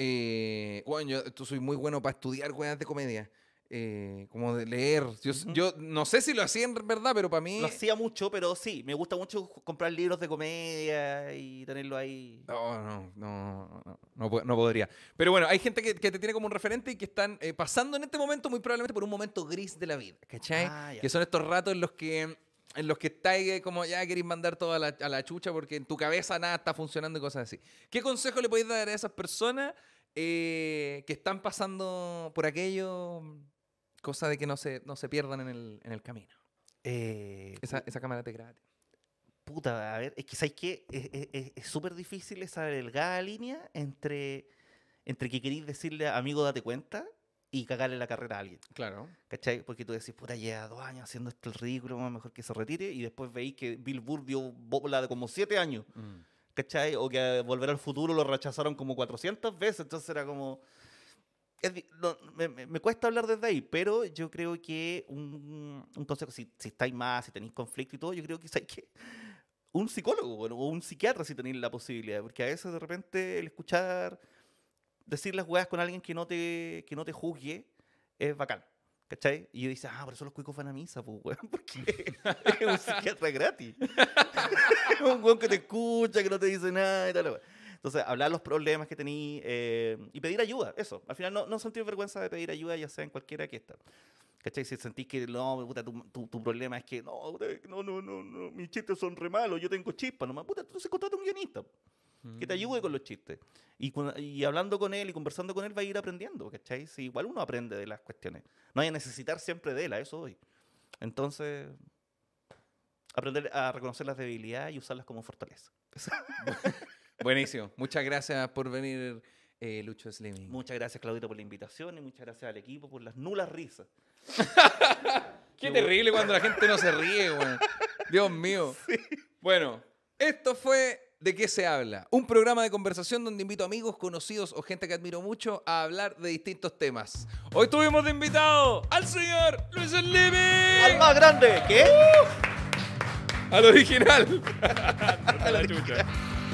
Eh, weón, yo soy muy bueno para estudiar weas de comedia. Eh, como de leer. Yo, no sé si lo hacía en verdad, pero para mí. Lo hacía mucho, pero sí, me gusta mucho comprar libros de comedia y tenerlo ahí. No, no, no, no, no, po- no podría. Pero bueno, hay gente que, que te tiene como un referente y que están eh, pasando en este momento muy probablemente por un momento gris de la vida, ¿cachai? Ah, que son estos ratos en los que en los que estáis eh, como ya queréis mandar todo a la, a la chucha porque en tu cabeza nada está funcionando y cosas así. ¿Qué consejo le podéis dar a esas personas eh, que están pasando por aquello, cosa de que no se, no se pierdan en el, en el camino? Eh, Esa, esa cámara te gratis. Puta, a ver, es que ¿sabes qué? Es- es- Es es súper difícil esa delgada línea entre, entre que queréis decirle amigo date cuenta y cagarle la carrera a alguien. Claro. ¿Cachai? Porque tú decís, puta, lleva dos años haciendo esto el ridículo, mejor que se retire, y después veis que Bill Burr dio bola de como siete años, Mm. ¿cachai? O que a Volver al Futuro lo rechazaron como 400 veces, entonces era como... es no, me, me- me cuesta hablar desde ahí, pero yo creo que un, un consejo, si, si estáis más, si tenéis conflicto y todo, yo creo que hay que un psicólogo bueno, o un psiquiatra si tenéis la posibilidad, porque a veces de repente el escuchar, decir las weas con alguien que no te, que no te juzgue es bacán. ¿Cachai? Y yo dice, ah, por eso los cuicos van a misa, pues, weón, porque es un psiquiatra gratis. un weón que te escucha, que no te dice nada y tal. weón. Entonces, hablar los problemas que tení eh, y pedir ayuda, eso. Al final, no, no sentir vergüenza de pedir ayuda, ya sea en cualquiera que está. ¿Cachai? Si sentís que no, puta, tu, tu- tu problema es que no, no, no, no, no, mis chistes son re malos, yo tengo chispas nomás, puta, entonces contrata un guionista que te ayude con los chistes. Y, y hablando con él y conversando con él va a ir aprendiendo, ¿cachai? Si igual uno aprende de las cuestiones. No hay a necesitar siempre de él, a eso hoy. Entonces, aprender a reconocer las debilidades y usarlas como fortaleza. Buenísimo. Muchas gracias por venir, eh, Lucho Slimming. Muchas gracias, Claudita, por la invitación y muchas gracias al equipo por las nulas risas. Qué terrible cuando la gente no se ríe, weón. Dios mío. Bueno, esto fue ¿De qué se habla? Un programa de conversación donde invito amigos, conocidos o gente que admiro mucho a hablar de distintos temas. Hoy tuvimos de invitado al señor Luis Slimming. ¡Al más grande! ¿Qué? Al original. A la chucha.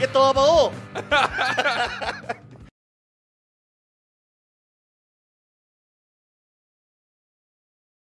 ¡Y esto va para vos!